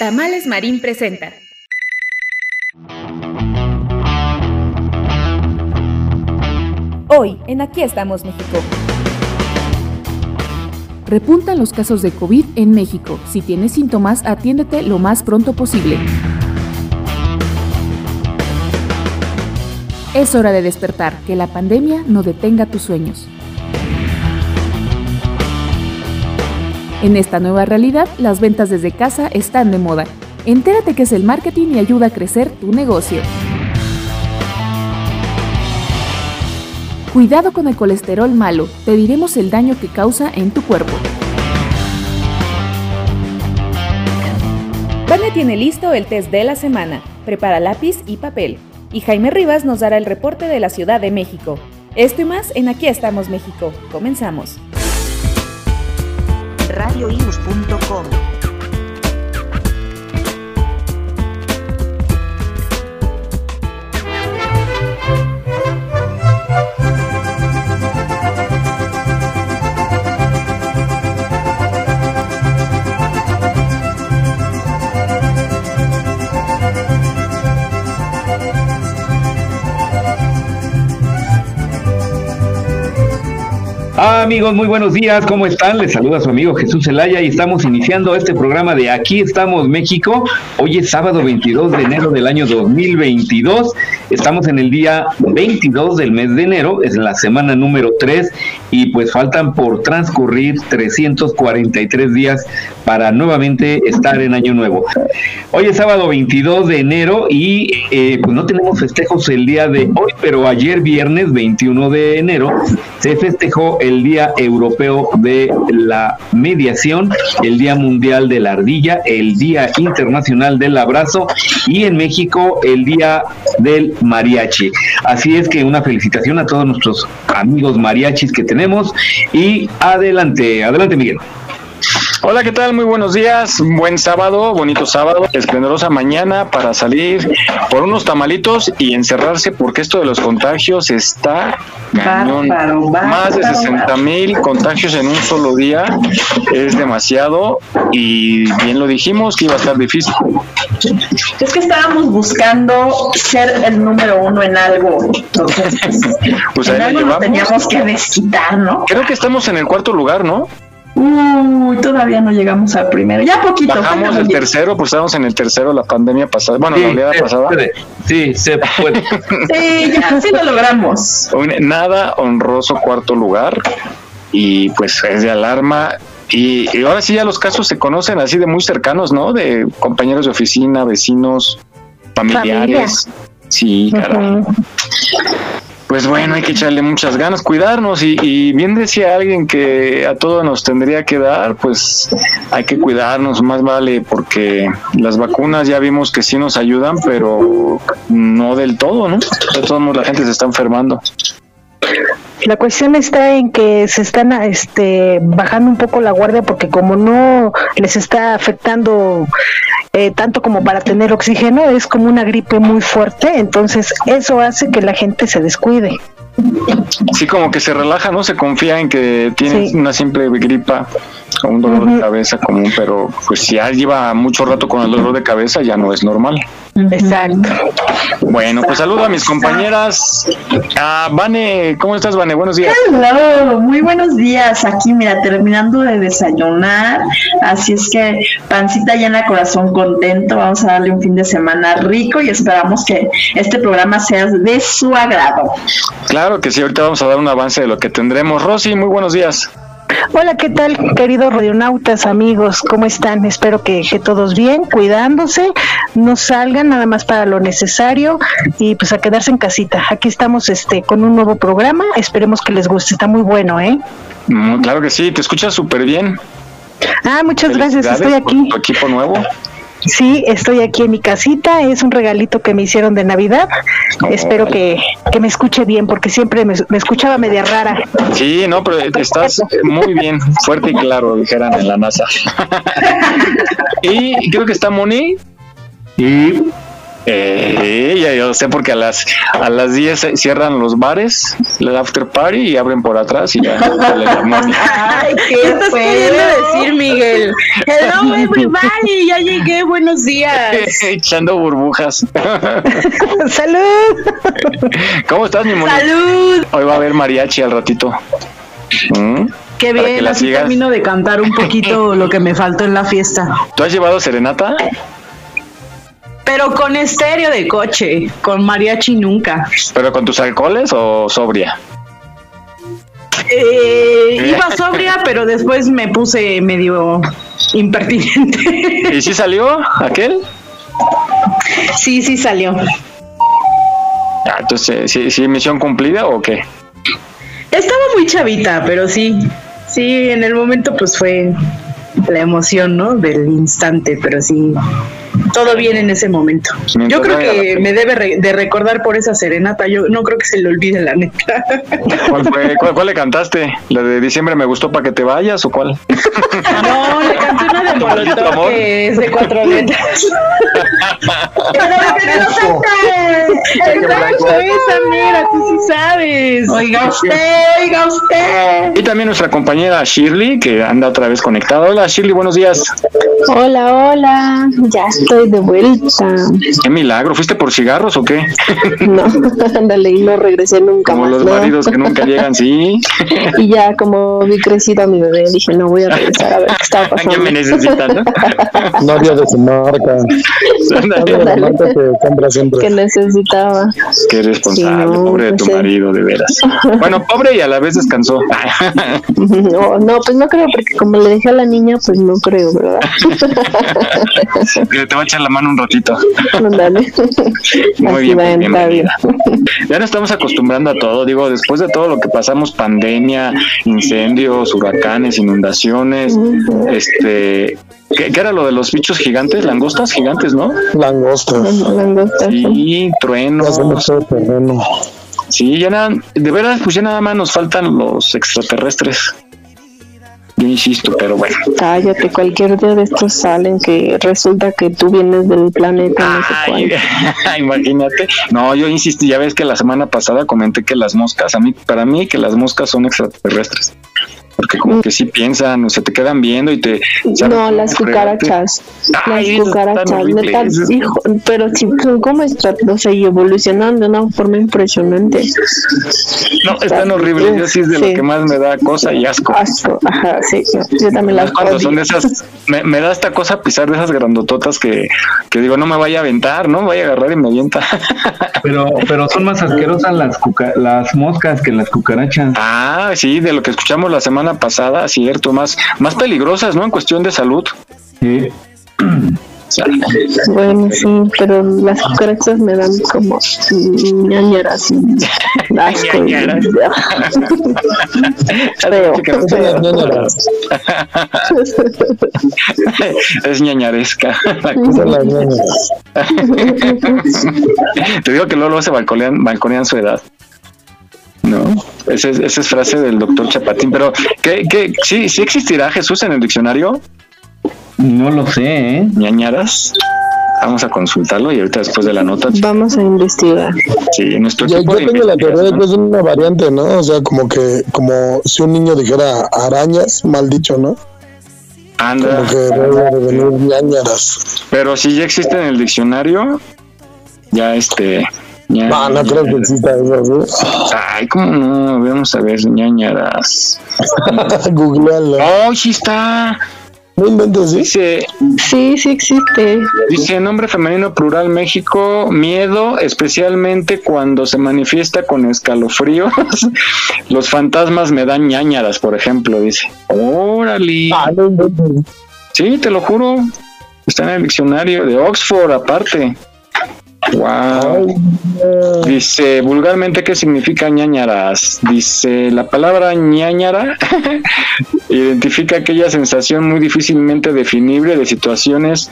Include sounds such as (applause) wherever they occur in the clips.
Tamales Marín presenta. Hoy, en Aquí estamos México. Repuntan los casos de COVID en México. Si tienes síntomas, atiéndete lo más pronto posible. Es hora de despertar, que la pandemia no detenga tus sueños. En esta nueva realidad, las ventas desde casa están de moda. Entérate qué es el marketing y ayuda a crecer tu negocio. Cuidado con el colesterol malo, te diremos el daño que causa en tu cuerpo. Vane tiene listo el test de la semana. Prepara lápiz y papel. Y Jaime Rivas nos dará el reporte de la Ciudad de México. Esto y más en Aquí estamos México. Comenzamos radioius.com. amigos, muy buenos días, ¿cómo están? Les saluda su amigo Jesús Zelaya y estamos iniciando este programa de Aquí estamos México. Hoy es sábado 22 de enero del año 2022. Estamos en el día 22 del mes de enero, es la semana número 3 y pues faltan por transcurrir 343 días para nuevamente estar en Año Nuevo. Hoy es sábado 22 de enero y eh, pues no tenemos festejos el día de hoy, pero ayer viernes 21 de enero se festejó el Día Europeo de la Mediación, el Día Mundial de la Ardilla, el Día Internacional del Abrazo y en México el Día del Mariachi. Así es que una felicitación a todos nuestros amigos mariachis que tenemos y adelante, adelante Miguel. Hola, ¿qué tal? Muy buenos días. Buen sábado, bonito sábado, esplendorosa mañana para salir por unos tamalitos y encerrarse porque esto de los contagios está Más de 60 mil contagios en un solo día es demasiado y bien lo dijimos que iba a estar difícil. Es que estábamos buscando ser el número uno en algo. Entonces, pues en algo nos teníamos que desquitar, ¿no? Creo que estamos en el cuarto lugar, ¿no? Uy, todavía no llegamos al primero. Ya poquito. Bajamos el tercero, pues estábamos en el tercero la pandemia pasada. Bueno, la oleada pasada. Sí, se puede. (laughs) sí, ya, sí lo logramos. Nada honroso cuarto lugar. Y pues es de alarma. Y, ahora sí ya los casos se conocen así de muy cercanos, ¿no? De compañeros de oficina, vecinos, familiares. Sí, pues bueno, hay que echarle muchas ganas, cuidarnos y, bien decía alguien que a todos nos tendría que dar, pues hay que cuidarnos, más vale, porque las vacunas ya vimos que sí nos ayudan, pero no del todo, ¿no? De todos modos la gente se está enfermando. La cuestión está en que se están este, bajando un poco la guardia porque como no les está afectando eh, tanto como para tener oxígeno, es como una gripe muy fuerte, entonces eso hace que la gente se descuide. Sí, como que se relaja, ¿no? Se confía en que tiene una simple gripa o un dolor de cabeza común, pero pues si ya lleva mucho rato con el dolor de cabeza ya no es normal. Exacto. Bueno, pues saludo a mis compañeras. Ah, Vane, ¿cómo estás, Vane? Buenos días. Hello, muy buenos días. Aquí, mira, terminando de desayunar. Así es que pancita llena, corazón contento. Vamos a darle un fin de semana rico y esperamos que este programa sea de su agrado. Claro que sí, ahorita vamos a dar un avance de lo que tendremos. Rosy, muy buenos días. Hola, ¿qué tal, queridos radionautas, amigos? ¿Cómo están? Espero que, todos bien, cuidándose, no salgan nada más para lo necesario y pues a quedarse en casita. Aquí estamos este con un nuevo programa, esperemos que les guste, está muy bueno, ¿eh? Mm, claro que sí, te escuchas súper bien. Ah, muchas gracias, estoy Felicidades por aquí. Tu equipo nuevo. Sí, estoy aquí en mi casita. Es un regalito que me hicieron de Navidad. Espero que, que me escuche bien porque siempre me, me escuchaba media rara. Sí, no, pero estás muy bien, fuerte y claro, dijeran en la NASA. (laughs) y creo que está Moni. Y Eh, ya yo sé porque a las a las 10 se cierran los bares, el after party y abren por atrás y ya sale la. (laughs) Ay, ¿qué estás queriendo decir, Miguel? Hello, (laughs) everybody, ya llegué, buenos días. (laughs) Echando burbujas. ¡Salud! ¿Cómo estás, mi Moni? ¡Salud! Hoy va a haber mariachi al ratito. ¿Mm? Qué Para que bien, la así sigas. termino de cantar un poquito lo que me faltó en la fiesta. ¿Tú has llevado serenata? Pero con estéreo de coche, con mariachi nunca. ¿Pero con tus alcoholes o sobria? Eh, iba sobria, (laughs) pero después me puse medio impertinente. ¿Y si salió aquel? Sí, sí salió. Ah, entonces, ¿sí, sí, misión cumplida o qué? Estaba muy chavita, pero sí. Sí, en el momento pues fue la emoción, ¿no? Del instante, pero sí. Todo bien en ese momento. Mientras Yo creo que me debe re- de recordar por esa serenata. Yo no creo que se le olvide la neta. ¿Cuál, fue? (laughs) ¿Cuál, cuál le cantaste? ¿La de diciembre me gustó para que te vayas o cuál? No, le canté una de (laughs) Molotov amor. que es de cuatro (laughs) letras. Exacto, esa mera, tú sí sabes. Oiga usted, oiga usted. Y también nuestra compañera Shirley, que anda otra vez conectada. Hola Shirley, buenos días. Hola, hola, ya estoy de vuelta. Qué milagro, ¿fuiste por cigarros o qué? (laughs) No, (laughs) ándale, y no regresé nunca Como más. los ¿no? maridos que nunca llegan, sí. (laughs) Y ya como vi crecido a mi bebé, dije, no voy a regresar a ver qué estaba pasando. me necesitan, ¿no? Novia de su marca. La marca que compra siempre. que necesitaba. Qué responsable, Sí, no, pobre de tu pues, sí. marido, de veras. Bueno, pobre y a la vez descansó. No, no, pues no creo, porque como le dejé a la niña, pues no creo, ¿verdad? Te va a echar la mano un ratito. (laughs) Muy bien, bienvenida. Ya nos estamos acostumbrando a todo, digo, después de todo lo que pasamos, pandemia, incendios, huracanes, inundaciones, este, ¿qué, qué era lo de los bichos gigantes? Langostas gigantes, ¿no? Langostas. Langosta. Sí, truenos. Sí, ya nada, de verdad, pues ya nada más nos faltan los extraterrestres. Yo insisto, pero bueno. Cállate, cualquier día de estos salen que resulta que tú vienes del planeta no sé Ay, cuál. (laughs) imagínate. No, yo insisto, ya ves que la semana pasada comenté que las moscas, a mí, para mí que las moscas son extraterrestres. Porque como que sí piensan, o se te quedan viendo y te... ¿sabes? No, las cucarachas. Ay, las cucarachas, neta, hijo, pero sí, son como o sea, y evolucionan de una forma impresionante. No, están horribles. Yo sí es de lo Sí. que más me da cosa y asco. Asco, ajá, sí, yo, yo también las Cuando odio. son de esas, me, me da esta cosa pisar de esas grandototas que, que digo, no me vaya a aventar, no me vaya a agarrar y me avienta. (laughs) Pero, pero son más asquerosas las, cuca- las moscas que las cucarachas. Ah, sí, de lo que escuchamos la semana pasada, cierto, más, más peligrosas, ¿no? En cuestión de salud. Sí. Bueno, sí, pero las cucarachas me dan como ñañaras asco. y-. Feo, feo. es ñañaresca. Ñañaras. Te digo que luego, luego se balconean, balconean su edad. Esa es, esa es frase del doctor Chapatín. Pero, ¿qué, qué, sí, ¿sí existirá Jesús en el diccionario? No lo sé, ¿eh? ñañaras. Vamos a consultarlo y ahorita después de la nota, Vamos a investigar. sí, nuestro Yo, yo de tengo la teoría de que es una variante, ¿no? O sea, como que, como si un niño dijera arañas, mal dicho, ¿no? Anda, Como que debe de venir ñañaras. pero si ya existe en el diccionario, ya este. No, no creo que exista eso, ¿sí? Ay, ¿cómo no? Vamos a ver, ñañaras. (laughs) Googlealo. ¡Oh, sí está! No inventes, ¿sí? Dice, Sí, sí existe. dice nombre femenino plural México, miedo, especialmente cuando se manifiesta con escalofríos. (laughs) Los fantasmas me dan ñañaras, por ejemplo, dice. Órale. Ah, no inventes. Sí, te lo juro. Está en el diccionario de Oxford, aparte. Wow. Dice vulgarmente qué significa ñañaras. Dice la palabra ñañara (laughs) identifica aquella sensación muy difícilmente definible de situaciones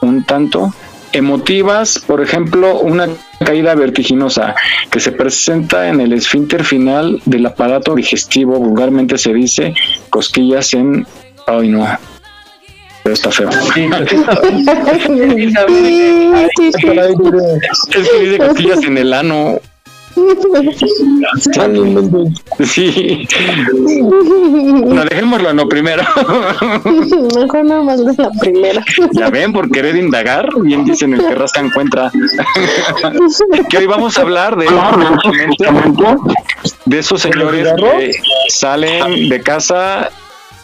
un tanto emotivas, por ejemplo, una caída vertiginosa que se presenta en el esfínter final del aparato digestivo, vulgarmente se dice cosquillas en... Ay, no. Pero está feo. es que dice cosquillas en el ano. Sí. Bueno, dejémoslo no primero. Mejor nada más de la primera. Ya ven, por querer indagar, bien dicen el que rasca encuentra. que hoy vamos a hablar de, de esos señores que salen de casa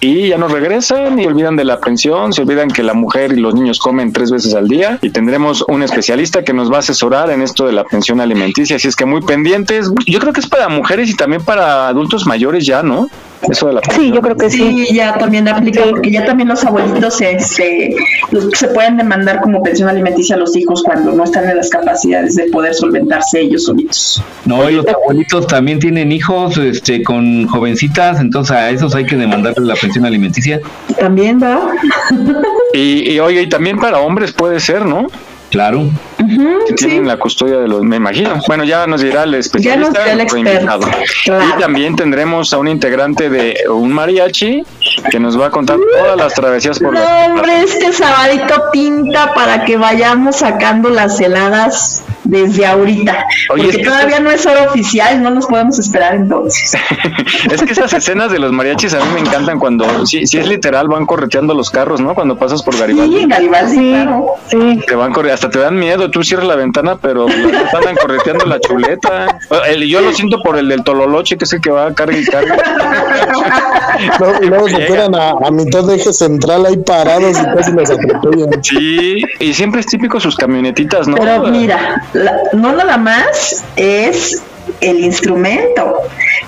y ya no regresan y olvidan de la pensión, se olvidan que la mujer y los niños comen tres veces al día y tendremos un especialista que nos va a asesorar en esto de la pensión alimenticia, así es que muy pendientes. Yo creo que es para mujeres y también para adultos mayores ya, ¿no? Eso de la Sí, yo creo que sí. Sí, ya también aplica, porque ya también los abuelitos se, se, los- se pueden demandar como pensión alimenticia a los hijos cuando no están en las capacidades de poder solventarse ellos solitos. No, y los abuelitos también tienen hijos este, con jovencitas, entonces a esos hay que demandarles la pensión alimenticia. También va. Y, y oye, y también para hombres puede ser, ¿no? Claro. que tienen la custodia de los, me imagino. Bueno, ya nos dirá el especialista. Ya nos dirá el. Claro. Y también tendremos a un integrante de un mariachi que nos va a contar todas las travesías por No, la hombre, este sabadito pinta para que vayamos sacando las heladas desde ahorita. Oye, porque es que todavía no es hora oficial, no nos podemos esperar entonces. (laughs) Es que esas escenas de los mariachis a mí me encantan cuando, si, si es literal, van correteando los carros, ¿no? Cuando pasas por Garibaldi. Sí, Garibaldi, claro. Te van corre hasta te dan miedo, tú cierras la ventana, pero otros andan correteando la chuleta. El- yo lo siento por el del Tololoche, que es el que va a carga y carga. (laughs) (laughs) No, y luego se quedan a, a mitad de eje central ahí parados y casi los atropellan. Sí, y siempre es típico sus camionetitas, ¿no? Pero mira, la- no nada más es el instrumento,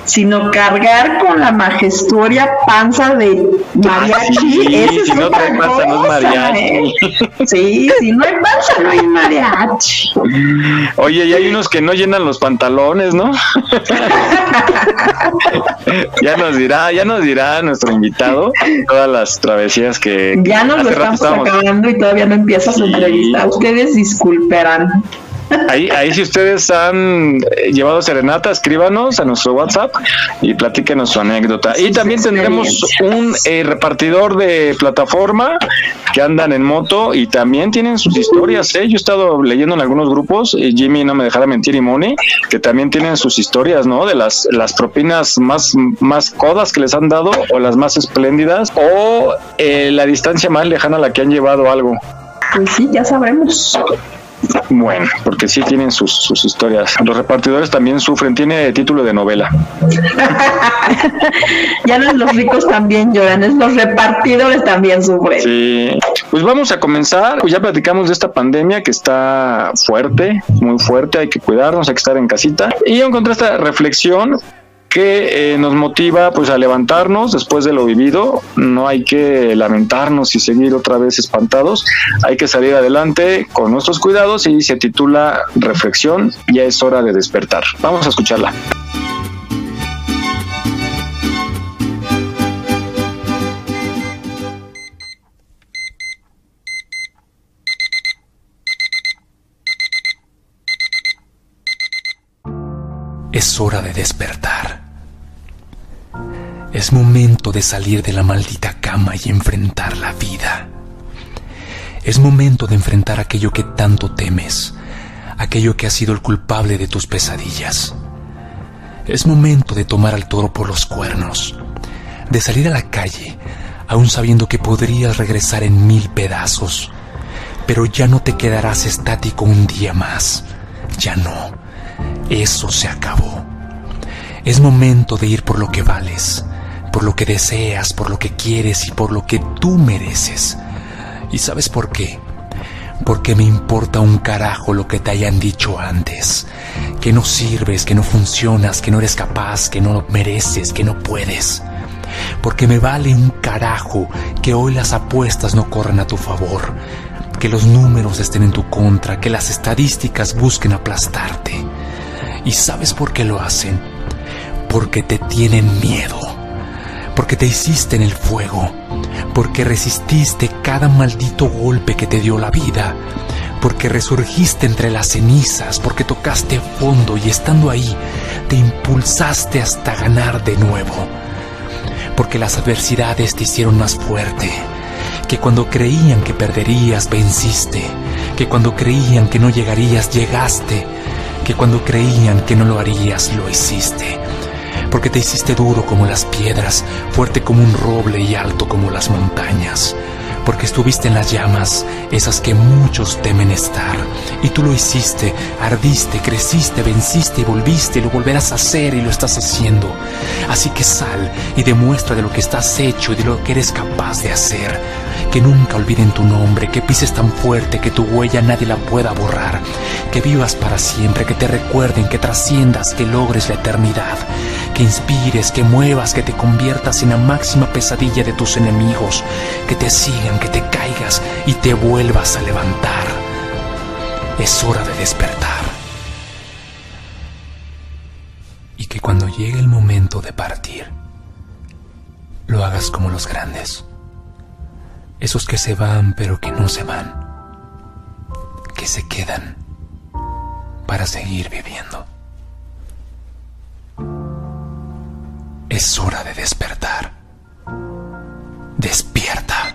sino cargar con la majestuoria panza de mariachi. Sí, esa es si no otra trae panza, no es mariachi. ¿eh? Sí, si no hay panza, no hay mariachi. Oye, y hay unos que no llenan los pantalones, ¿no? (laughs) ya nos dirá, ya nos dirá nuestro invitado todas las travesías que Ya nos lo estamos estábamos- acabando y todavía no empieza su entrevista. Ustedes disculparán. Ahí, ahí si ustedes han eh, llevado serenata, escríbanos a nuestro WhatsApp y platíquenos su anécdota. Y también tendremos un eh, repartidor de plataforma que andan en moto y también tienen sus historias. ¿eh? Yo he estado leyendo en algunos grupos, y Jimmy no me dejará mentir y Moni, que también tienen sus historias, ¿no? De las, las propinas más, más codas que les han dado o las más espléndidas o eh, la distancia más lejana a la que han llevado algo. Pues sí, ya sabremos. Bueno, porque sí tienen sus, sus historias. Los repartidores también sufren, tiene título de novela. (laughs) Ya no es los ricos también lloran, es los repartidores también sufren. Sí. Pues vamos a comenzar. Pues ya platicamos de esta pandemia que está fuerte, muy fuerte, hay que cuidarnos, hay que estar en casita. Y yo encontré esta reflexión que eh, nos motiva pues a levantarnos después de lo vivido, no hay que lamentarnos y seguir otra vez espantados, hay que salir adelante con nuestros cuidados y se titula Reflexión, ya es hora de despertar. Vamos a escucharla. Es hora de despertar. Es momento de salir de la maldita cama y enfrentar la vida. Es momento de enfrentar aquello que tanto temes, aquello que ha sido el culpable de tus pesadillas. Es momento de tomar al toro por los cuernos, de salir a la calle, aún sabiendo que podrías regresar en mil pedazos, pero ya no te quedarás estático un día más. Ya no. Eso se acabó. Es momento de ir por lo que vales, por lo que deseas, por lo que quieres y por lo que tú mereces. ¿Y sabes por qué? Porque me importa un carajo lo que te hayan dicho antes. Que no sirves, que no funcionas, que no eres capaz, que no mereces, que no puedes. Porque me vale un carajo que hoy las apuestas no corran a tu favor. que los números estén en tu contra, que las estadísticas busquen aplastarte. ¿Y sabes por qué lo hacen? Porque te tienen miedo, porque te hiciste en el fuego, porque resististe cada maldito golpe que te dio la vida, porque resurgiste entre las cenizas, porque tocaste fondo y estando ahí te impulsaste hasta ganar de nuevo, porque las adversidades te hicieron más fuerte, que cuando creían que perderías venciste, que cuando creían que no llegarías llegaste, que cuando creían que no lo harías lo hiciste porque te hiciste duro como las piedras, fuerte como un roble y alto como las montañas porque estuviste en las llamas, esas que muchos temen estar. Y tú lo hiciste, ardiste, creciste, venciste y volviste y lo volverás a hacer y lo estás haciendo. Así que sal y demuestra de lo que estás hecho y de lo que eres capaz de hacer. Que nunca olviden tu nombre, que pises tan fuerte que tu huella nadie la pueda borrar. Que vivas para siempre, que te recuerden, que trasciendas, que logres la eternidad. Que inspires, que muevas, que te conviertas en la máxima pesadilla de tus enemigos. Que te sigan, que te caigas y te vuelvas a levantar. Es hora de despertar. Y que cuando llegue el momento de partir, lo hagas como los grandes esos que se van pero que no se van, que se quedan para seguir viviendo. Es hora de despertar. Despierta.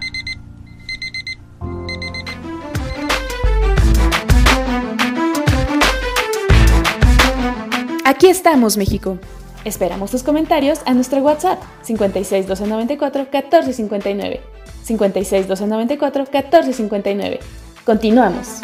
Aquí estamos, México. Esperamos tus comentarios a nuestro WhatsApp 56 294 1459. 56 294 1459. Continuamos.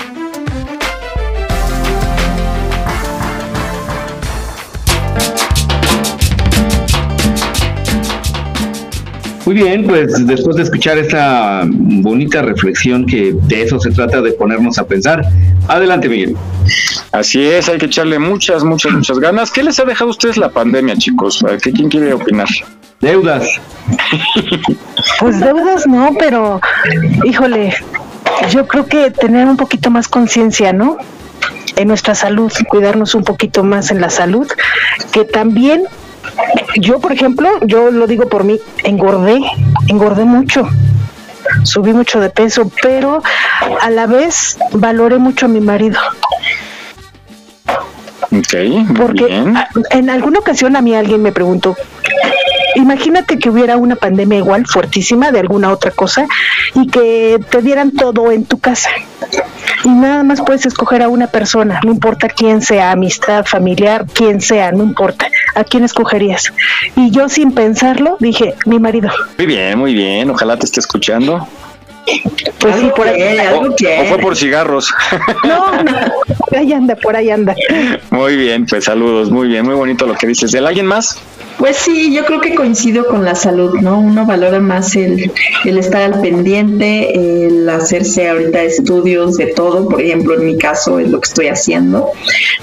Muy bien, pues después de escuchar esta bonita reflexión que de eso se trata de ponernos a pensar. Adelante, Miguel. Así es, hay que echarle muchas, muchas, muchas ganas. ¿Qué les ha dejado a ustedes la pandemia, chicos? ¿Quién quiere opinar? Deudas. Pues deudas no, pero híjole, yo creo que tener un poquito más conciencia, ¿no? En nuestra salud, cuidarnos un poquito más en la salud, que también yo, por ejemplo, yo lo digo por mí, engordé, engordé mucho, subí mucho de peso, pero a la vez valoré mucho a mi marido. Ok, porque en alguna ocasión a mí alguien me preguntó, imagínate que hubiera una pandemia igual fuertísima de alguna otra cosa y que te dieran todo en tu casa y nada más puedes escoger a una persona, no importa quién sea, amistad, familiar, quién sea, no importa, ¿a quién escogerías? Y yo sin pensarlo dije, mi marido. Muy bien, muy bien, ojalá te esté escuchando. Pues sí, por ahí, o, o, fue por cigarros. (laughs) No, no, por ahí anda, por ahí anda. Muy bien, pues saludos, muy bien, muy bonito lo que dices. ¿De alguien más? Pues sí, yo creo que coincido con la salud, ¿no? Uno valora más el, el estar al pendiente, el hacerse ahorita estudios de todo, por ejemplo, en mi caso es lo que estoy haciendo,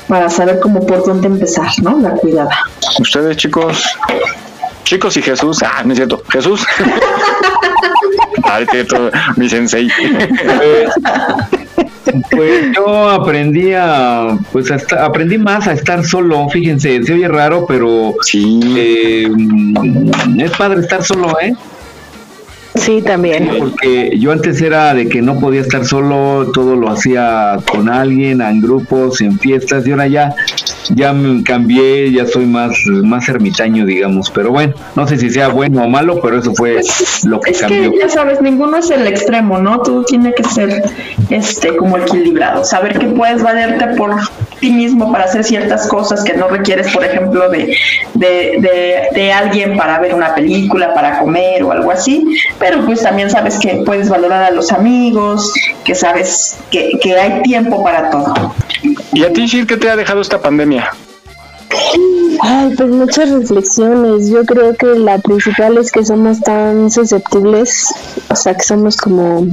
para saber cómo por dónde empezar, ¿no? La cuidada. Ustedes, chicos, chicos y Jesús, ah, no es cierto, Jesús. (laughs) Mi sensei. Pues yo aprendí a, pues hasta, aprendí más a estar solo, fíjense, se oye raro, pero sí. Eh, es padre estar solo, ¿eh? Sí, también. Porque yo antes era de que no podía estar solo, todo lo hacía con alguien, en grupos, en fiestas, y ahora ya, ya me cambié, ya soy más, más ermitaño, digamos. Pero bueno, no sé si sea bueno o malo, pero eso fue lo que es cambió. Que, ya sabes, ninguno es el extremo, ¿no? Todo tiene que ser este como equilibrado. Saber que puedes valerte por ti mismo para hacer ciertas cosas que no requieres, por ejemplo, de, de, de, de alguien para ver una película, para comer o algo así pero pues también sabes que puedes valorar a los amigos, que sabes que, que hay tiempo para todo. ¿Y a ti, Shir, qué te ha dejado esta pandemia? Ay, pues muchas reflexiones. Yo creo que la principal es que somos tan susceptibles, o sea, que somos como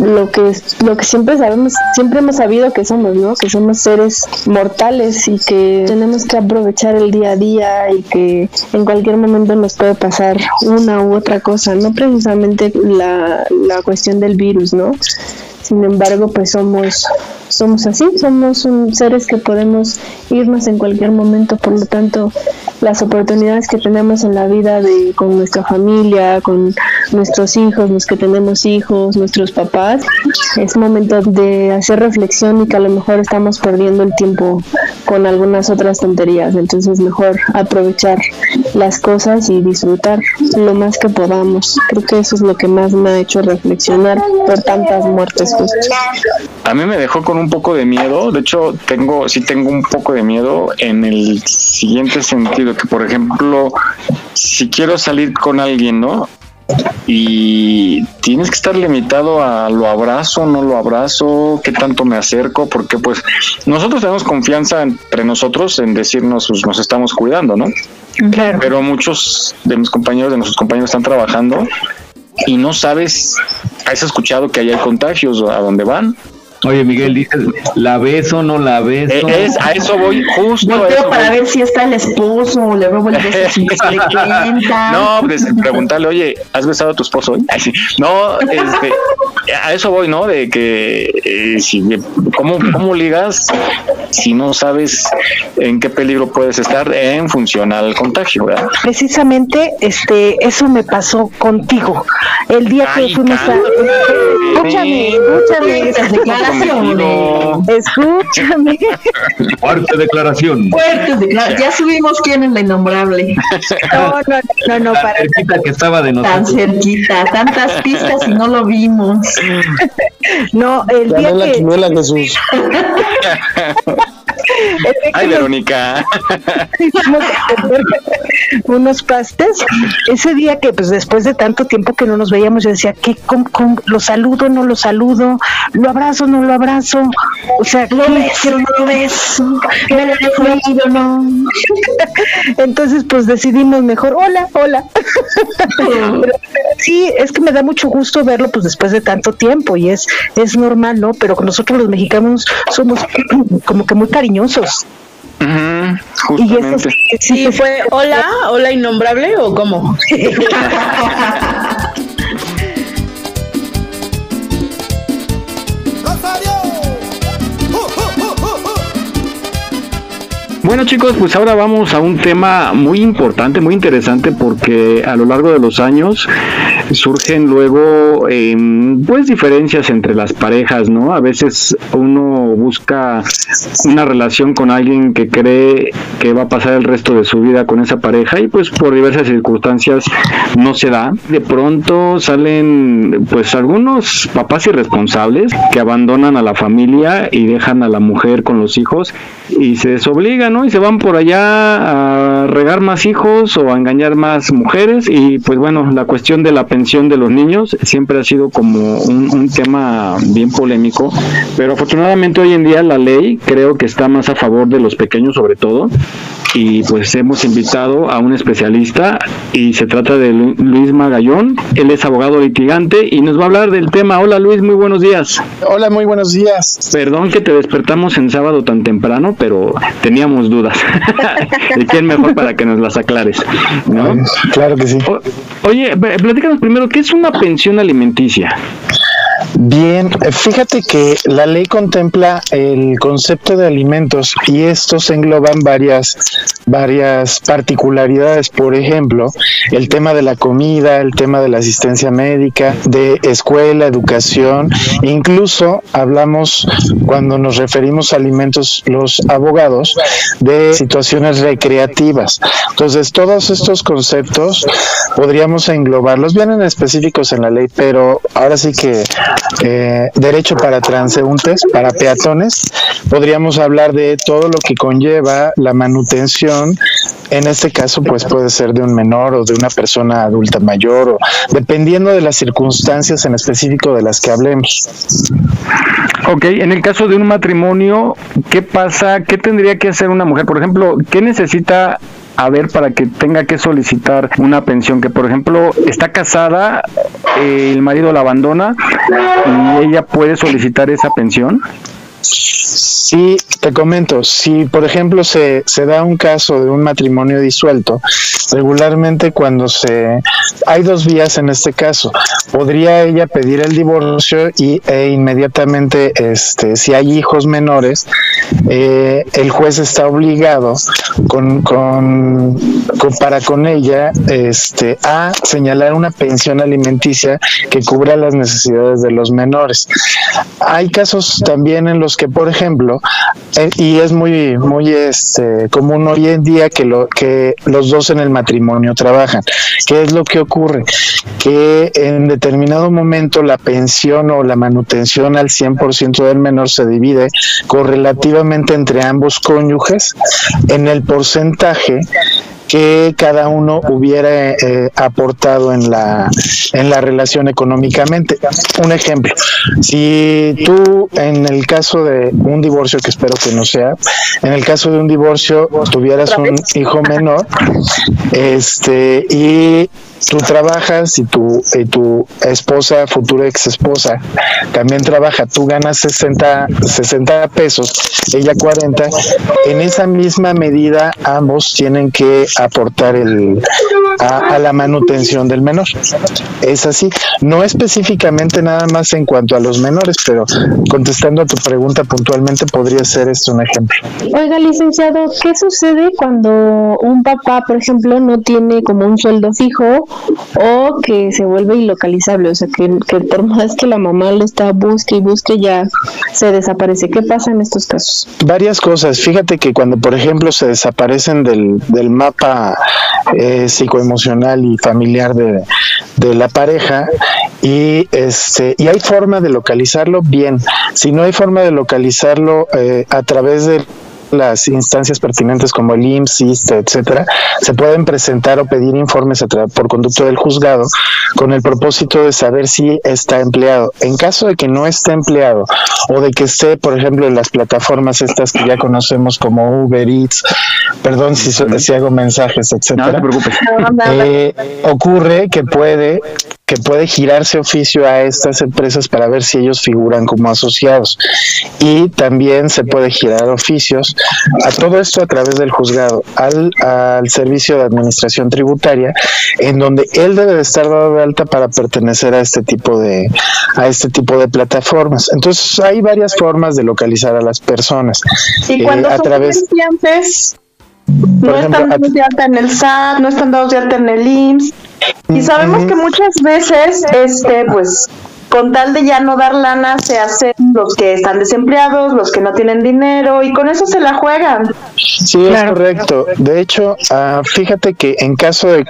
lo que lo que siempre sabemos, siempre hemos sabido que somos, ¿no? Que somos seres mortales y que tenemos que aprovechar el día a día y que en cualquier momento nos puede pasar una u otra cosa, no precisamente la, la cuestión del virus, ¿no? Sin embargo, pues somos somos así, somos seres que podemos irnos en cualquier momento, por lo tanto, las oportunidades que tenemos en la vida de con nuestra familia, con nuestros hijos, los que tenemos hijos, nuestros papás, es momento de hacer reflexión y que a lo mejor estamos perdiendo el tiempo con algunas otras tonterías, entonces mejor aprovechar las cosas y disfrutar lo más que podamos. Creo que eso es lo que más me ha hecho reflexionar por tantas muertes justas. A mí me dejó con un poco de miedo, de hecho tengo, sí tengo un poco de miedo en el siguiente sentido, que por ejemplo, si quiero salir con alguien, ¿no? y tienes que estar limitado a lo abrazo, no lo abrazo, qué tanto me acerco, porque pues nosotros tenemos confianza entre nosotros en decirnos pues, nos estamos cuidando, ¿no? Claro. Pero muchos de mis compañeros, de nuestros compañeros están trabajando y no sabes, has escuchado que hay contagios a dónde van, Oye, Miguel, dices, ¿la beso o no la beso? Eh, es, a eso voy, justo. Volteo para ver si está el esposo, le robo el beso si le cuenta. (laughs) No, pues preguntarle, oye, ¿has besado a tu esposo hoy? No, este, a eso voy, ¿no? De que, eh, si, ¿cómo, ¿cómo ligas si no sabes en qué peligro puedes estar en función al contagio, ¿verdad? Precisamente, este, eso me pasó contigo. El día que fuimos a... Escúchame, escúchame. Escúchame. Fuerte declaración. Fuerte declaración. Ya subimos quién es la innombrable. No, no, no, no, para. cerquita que estaba de nosotros. Tan cerquita, tantas pistas y no lo vimos. No, el día la que. (laughs) Jesús. (laughs) Ay, Verónica. unos pastes. Ese día que, pues después de tanto tiempo que no nos veíamos, yo decía, ¿qué, cómo, cómo, lo saludo, no lo saludo? ¿Lo abrazo, no lo abrazo? O sea, lo beso, no lo beso. Me lo dejo no. Entonces, pues decidimos mejor, hola, hola. pero, pero, sí, es que me da mucho gusto verlo, pues después de tanto tiempo y es, es normal, ¿no? Pero nosotros los mexicanos somos como que muy cariñosos. Uh -huh, justamente. Y eso, sí, fue hola, hola innombrable o cómo? (laughs) Bueno chicos, pues ahora vamos a un tema muy importante, muy interesante, porque a lo largo de los años surgen luego eh, pues diferencias entre las parejas, ¿no? A veces uno busca una relación con alguien que cree que va a pasar el resto de su vida con esa pareja y pues por diversas circunstancias no se da. De pronto salen pues algunos papás irresponsables que abandonan a la familia y dejan a la mujer con los hijos y se desobligan, ¿no? Y se van por allá a regar más hijos o a engañar más mujeres y pues bueno, la cuestión de la pensión de los niños siempre ha sido como un, un tema bien polémico, pero afortunadamente hoy en día la ley creo que está más a favor de los pequeños sobre todo y pues hemos invitado a un especialista y se trata de Luis Magallón, él es abogado litigante y nos va a hablar del tema. Hola Luis, muy buenos días. Hola, muy buenos días. Perdón que te despertamos en sábado tan temprano, pero teníamos dudas. (laughs) ¿Y quién mejor para que nos las aclares? ¿no? Claro que sí. O, oye, platícanos primero, ¿qué es una pensión alimenticia? Bien, fíjate que la ley contempla el concepto de alimentos y estos engloban varias, varias particularidades. Por ejemplo, el tema de la comida, el tema de la asistencia médica, de escuela, educación. Incluso hablamos cuando nos referimos a alimentos los abogados de situaciones recreativas. Entonces, todos estos conceptos podríamos englobarlos, vienen específicos en la ley, pero ahora sí que eh, derecho para transeúntes, para peatones, podríamos hablar de todo lo que conlleva la manutención. En este caso, pues puede ser de un menor o de una persona adulta mayor, o dependiendo de las circunstancias en específico de las que hablemos. Ok, en el caso de un matrimonio, ¿qué pasa? ¿Qué tendría que hacer una mujer? Por ejemplo, ¿qué necesita a ver para que tenga que solicitar una pensión que por ejemplo está casada eh, el marido la abandona y ella puede solicitar esa pensión Sí, te comento, si por ejemplo se, se da un caso de un matrimonio disuelto, regularmente cuando se... Hay dos vías en este caso. Podría ella pedir el divorcio y e inmediatamente, este, si hay hijos menores, eh, el juez está obligado con, con, para con ella este, a señalar una pensión alimenticia que cubra las necesidades de los menores. Hay casos también en los que, por ejemplo, eh, y es muy muy este común hoy en día que lo que los dos en el matrimonio trabajan. ¿Qué es lo que ocurre? Que en determinado momento la pensión o la manutención al 100% del menor se divide correlativamente entre ambos cónyuges en el porcentaje que cada uno hubiera eh, aportado en la, en la relación económicamente. Un ejemplo, si tú en el caso de un divorcio, que espero que no sea, en el caso de un divorcio tuvieras un hijo menor, este, y tú trabajas y tu, y tu esposa, futura ex esposa, también trabaja, tú ganas 60, 60 pesos, ella 40, en esa misma medida ambos tienen que aportar el, a, la manutención del menor. Es así, no específicamente nada más en cuanto a los menores, pero contestando a tu pregunta puntualmente podría ser esto un ejemplo. Oiga, licenciado, ¿qué sucede cuando un papá, por ejemplo, no tiene como un sueldo fijo o que se vuelve ilocalizable? O sea, que, que por más que la mamá lo está busque y busque ya se desaparece. ¿Qué pasa en estos casos? Varias cosas. Fíjate que cuando, por ejemplo, se desaparecen del, del mapa eh, psicoemocional y familiar de, de la pareja y este y hay forma de localizarlo bien si no hay forma de localizarlo eh, a través de las instancias pertinentes como el IMSS, ISTE, etcétera, se pueden presentar o pedir informes por conducto del juzgado con el propósito de saber si está empleado. En caso de que no esté empleado o de que esté, por ejemplo, en las plataformas estas que ya conocemos como Uber Eats, perdón si, si hago mensajes, etcétera, eh, ocurre que puede que puede girarse oficio a estas empresas para ver si ellos figuran como asociados. Y también se puede girar oficios a todo esto a través del juzgado, al, al servicio de administración tributaria, en donde él debe de estar dado de alta para pertenecer a este tipo de, a este tipo de plataformas. Entonces hay varias formas de localizar a las personas. Y cuando eh, son través, no están dados de alta en el SAT, no están dados de alta en el IMSS, y sabemos que muchas veces, este, pues, con tal de ya no dar lana, se hacen los que están desempleados, los que no tienen dinero, y con eso se la juegan. Sí, es correcto. De hecho, ah, fíjate que en caso de,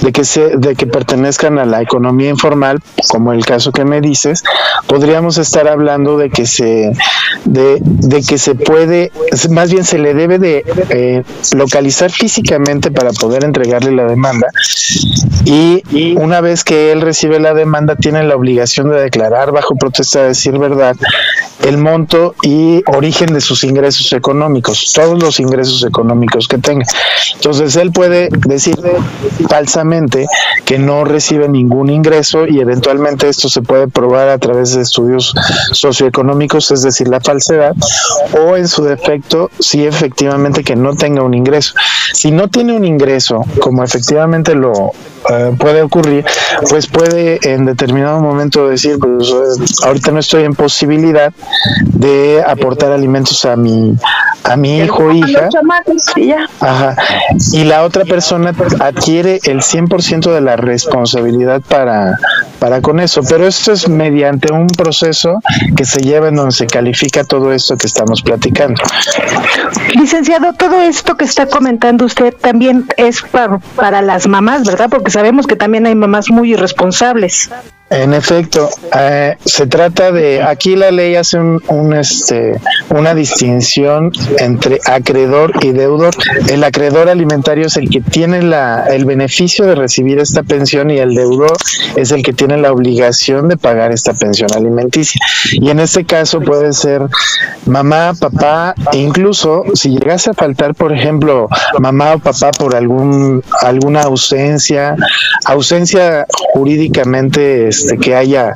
de que se, de que pertenezcan a la economía informal, como el caso que me dices, podríamos estar hablando de que se, de, de que se puede, más bien se le debe de eh, localizar físicamente para poder entregarle la demanda, y, y una vez que él recibe la demanda, tiene la obligación de declarar bajo protesta de decir verdad el monto y origen de sus ingresos económicos, todos los ingresos económicos que tenga. Entonces él puede decir falsamente que no recibe ningún ingreso y eventualmente esto se puede probar a través de estudios socioeconómicos, es decir, la falsedad, o en su defecto, si efectivamente que no tenga un ingreso. Si no tiene un ingreso, como efectivamente lo eh, puede ocurrir, pues puede en determinado decir, pues ahorita no estoy en posibilidad de aportar alimentos a mi a mi hijo o hija. Ajá. Y la otra persona adquiere el 100% de la responsabilidad para, para con eso. Pero esto es mediante un proceso que se lleva en donde se califica todo esto que estamos platicando. Licenciado, todo esto que está comentando usted también es para, para las mamás, ¿verdad? Porque sabemos que también hay mamás muy irresponsables. En efecto, eh, se trata de aquí la ley hace un, este una distinción entre acreedor y deudor. El acreedor alimentario es el que tiene la, el beneficio de recibir esta pensión y el deudor es el que tiene la obligación de pagar esta pensión alimenticia. Y en este caso puede ser mamá, papá, e incluso si llegase a faltar, por ejemplo, mamá o papá por algún alguna ausencia, ausencia jurídicamente este, que haya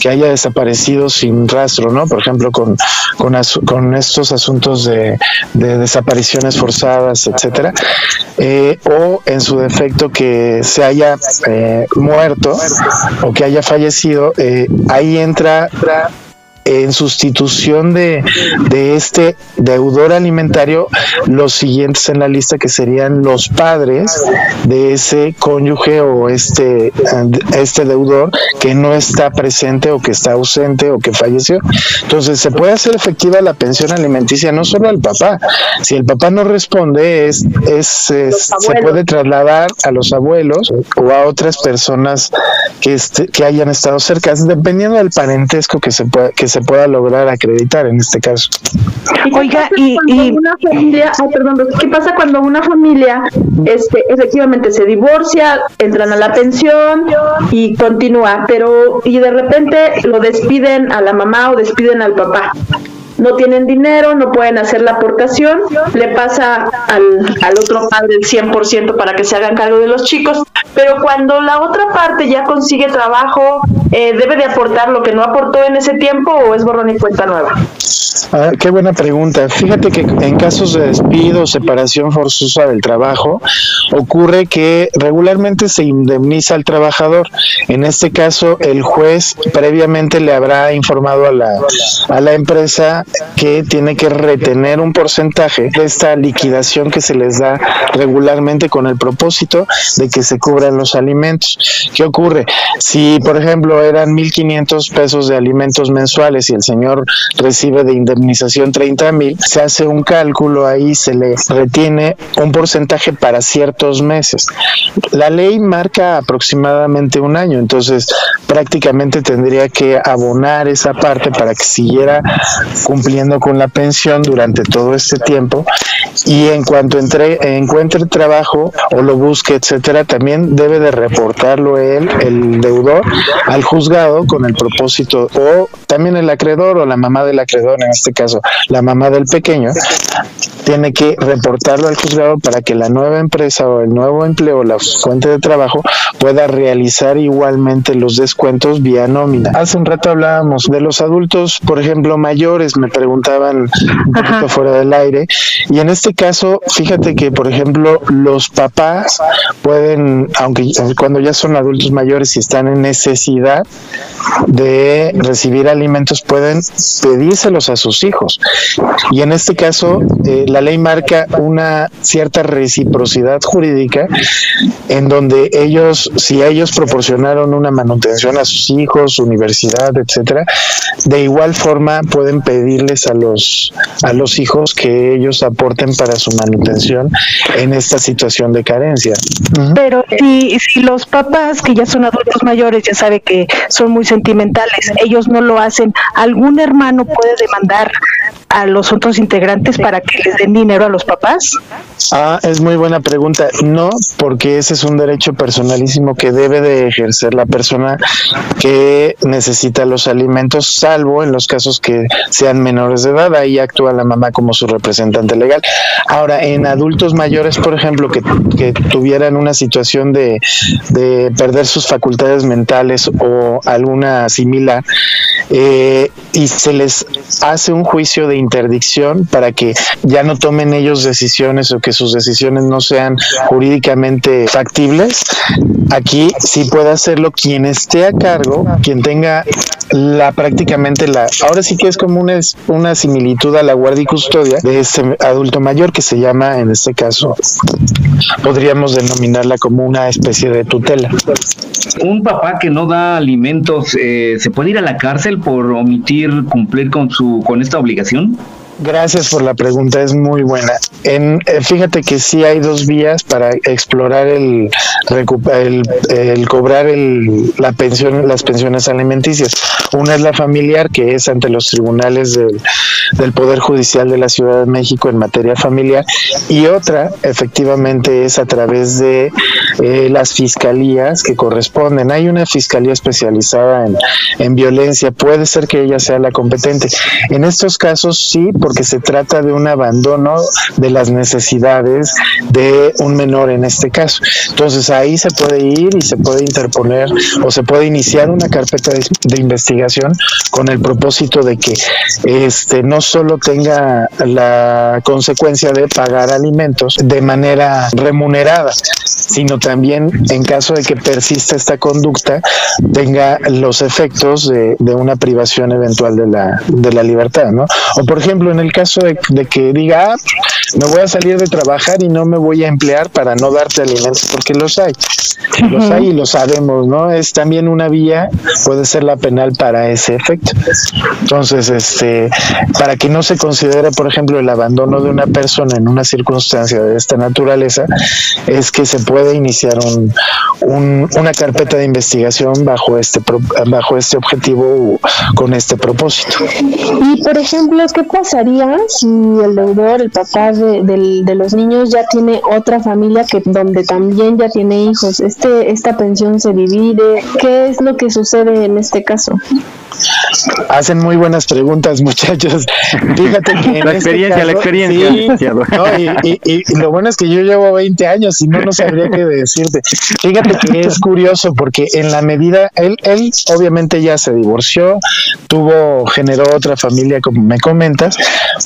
que haya desaparecido sin rastro, ¿no? Por ejemplo, con, con, estos asuntos de, desapariciones forzadas, etcétera, eh, o en su defecto que se haya eh, muerto o que haya fallecido, eh, ahí entra en sustitución de, de, este deudor alimentario los siguientes en la lista que serían los padres de ese cónyuge o este, este deudor que no está presente o que está ausente o que falleció. Entonces se puede hacer efectiva la pensión alimenticia no solo al papá, si el papá no responde es, es, se puede trasladar a los abuelos o a otras personas que, este, que hayan estado cerca, dependiendo del parentesco que se pueda, que se pueda lograr acreditar en este caso. Oiga, y, una familia, perdón, ¿qué pasa cuando una familia este, efectivamente se divorcia, entran a la pensión y continúa, pero y de repente lo despiden a la mamá o despiden al papá? No tienen dinero, no pueden hacer la aportación, le pasa al, al otro padre el 100% para que se hagan cargo de los chicos, pero cuando la otra parte ya consigue trabajo, eh, ¿debe de aportar lo que no aportó en ese tiempo o es borrón y cuenta nueva? Ah, qué buena pregunta. Fíjate que en casos de despido separación forzosa del trabajo, ocurre que regularmente se indemniza al trabajador. En este caso, el juez previamente le habrá informado a la, a la empresa que tiene que retener un porcentaje de esta liquidación que se les da regularmente con el propósito de que se cubran los alimentos. ¿Qué ocurre? Si, por ejemplo, eran 1.500 pesos de alimentos mensuales y el señor recibe de indemnización 30 mil, se hace un cálculo ahí, se le retiene un porcentaje para ciertos meses. La ley marca aproximadamente un año, entonces prácticamente tendría que abonar esa parte para que siguiera cumpliendo con la pensión durante todo este tiempo y en cuanto entre, encuentre trabajo o lo busque, etcétera, también debe de reportarlo él, el deudor, al juzgado con el propósito, o también el acreedor o la mamá del acreedor, en este caso la mamá del pequeño, tiene que reportarlo al juzgado para que la nueva empresa o el nuevo empleo, la fuente de trabajo, pueda realizar igualmente los descuentos vía nómina. Hace un rato hablábamos de los adultos, por ejemplo, mayores, me preguntaban un poquito fuera del aire, y en este caso, fíjate que, por ejemplo, los papás pueden, aunque cuando ya son adultos mayores y están en necesidad de recibir alimentos, pueden pedírselos a sus hijos. Y en este caso, eh, la ley marca una cierta reciprocidad jurídica en donde ellos, si ellos proporcionaron una manutención a sus hijos, universidad, etcétera, de igual forma pueden pedirles a los a los hijos que ellos aporten para su manutención en esta situación de carencia. Pero si, si los papás que ya son adultos mayores ya sabe que son muy sentimentales, ellos no lo hacen, ¿algún hermano puede demandar a los otros integrantes para que les den dinero a los papás? Ah, es muy buena pregunta. No, porque ese es un derecho personalísimo que debe de ejercer la persona que necesita los alimentos, salvo en los casos que sean menores de edad. Ahí actúa la mamá como su representante legal. Ahora, en adultos mayores, por ejemplo, que, tuvieran una situación de, de perder sus facultades mentales o alguna similar, eh, y se les hace un juicio de interdicción para que ya no tomen ellos decisiones o que sus decisiones no sean jurídicamente factibles, aquí sí puede hacerlo quien esté a cargo, quien tenga la prácticamente la, ahora sí que es como una, una similitud a la guardia y custodia de este adulto mayor que se llama en este caso, podríamos denominarla como una especie de tutela. Un papá que no da alimentos, eh, ¿se puede ir a la cárcel por omitir cumplir con su con esta obligación? Gracias por la pregunta, es muy buena. En, eh, fíjate que sí hay dos vías para explorar el, el, el cobrar el, la pensión, las pensiones alimenticias. Una es la familiar, que es ante los tribunales del, del Poder Judicial de la Ciudad de México en materia familiar, y otra, efectivamente, es a través de eh, las fiscalías que corresponden. Hay una fiscalía especializada en, en violencia, puede ser que ella sea la competente. En estos casos sí porque se trata de un abandono de las necesidades de un menor en este caso. Entonces ahí se puede ir y se puede interponer o se puede iniciar una carpeta de, investigación con el propósito de que este no solo tenga la consecuencia de pagar alimentos de manera remunerada, sino también en caso de que persista esta conducta tenga los efectos de, de una privación eventual de la, de la libertad, ¿no? O por ejemplo, en el caso de, de que diga, ah, me voy a salir de trabajar y no me voy a emplear para no darte alimentos, porque los hay, los hay y lo sabemos, ¿no? Es también una vía, puede ser la penal para ese efecto. Entonces, este, para que no se considere, por ejemplo, el abandono de una persona en una circunstancia de esta naturaleza, es que se puede iniciar un, un- una carpeta de investigación bajo este bajo este objetivo con este propósito. Y por ejemplo, ¿qué pasaría si el deudor, el papá de, los niños ya tiene otra familia que donde también ya tiene hijos? Este, esta pensión se divide. ¿Qué es lo que sucede en este caso? Hacen muy buenas preguntas, (laughs) muchachos. Fíjate que La este experiencia, la experiencia, sí, licenciado. no, y, y- y- y lo bueno es que yo llevo 20 años y no, no sabría qué decirte. Fíjate que es curioso porque en la medida, él, él obviamente ya se divorció, tuvo, generó otra familia, como me comentas.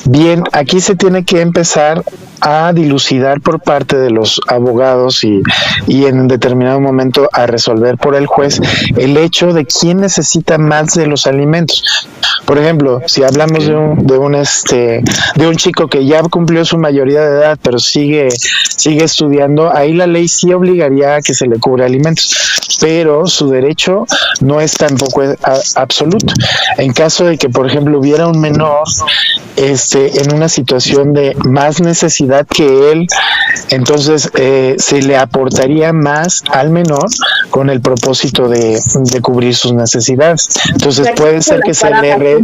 Bien, aquí se tiene que empezar a dilucidar por parte de los abogados y, y en determinado momento a resolver por el juez el hecho de quién necesita más de los alimentos. Por ejemplo, si hablamos de un, de un este de un chico que ya cumplió su mayoría de edad pero sigue sigue estudiando, ahí la ley sí obligaría a que se le cubra alimentos, pero su derecho no es tampoco a- absoluto. En caso de que, por ejemplo, hubiera un menor este en una situación de más necesidad que él, entonces eh, se le aportaría más al menor con el propósito de, de cubrir sus necesidades. Entonces puede ser que se le re-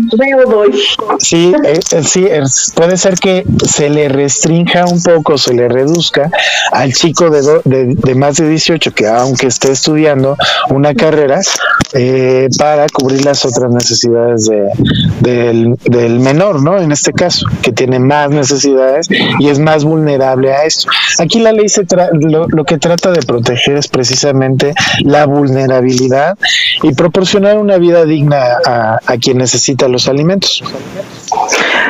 Sí, eh, eh, sí, es- puede ser que se le restrinja un poco, se le reduzca al chico de, do- de, de más de 18 que aunque esté estudiando una carrera eh, para cubrir las otras necesidades de- del, del menor, ¿no? En este caso, que tiene más necesidades y es más vulnerable a esto. Aquí la ley se tra- lo, lo que trata de proteger es precisamente la vulnerabilidad y proporcionar una vida digna a, a quien necesita los alimentos.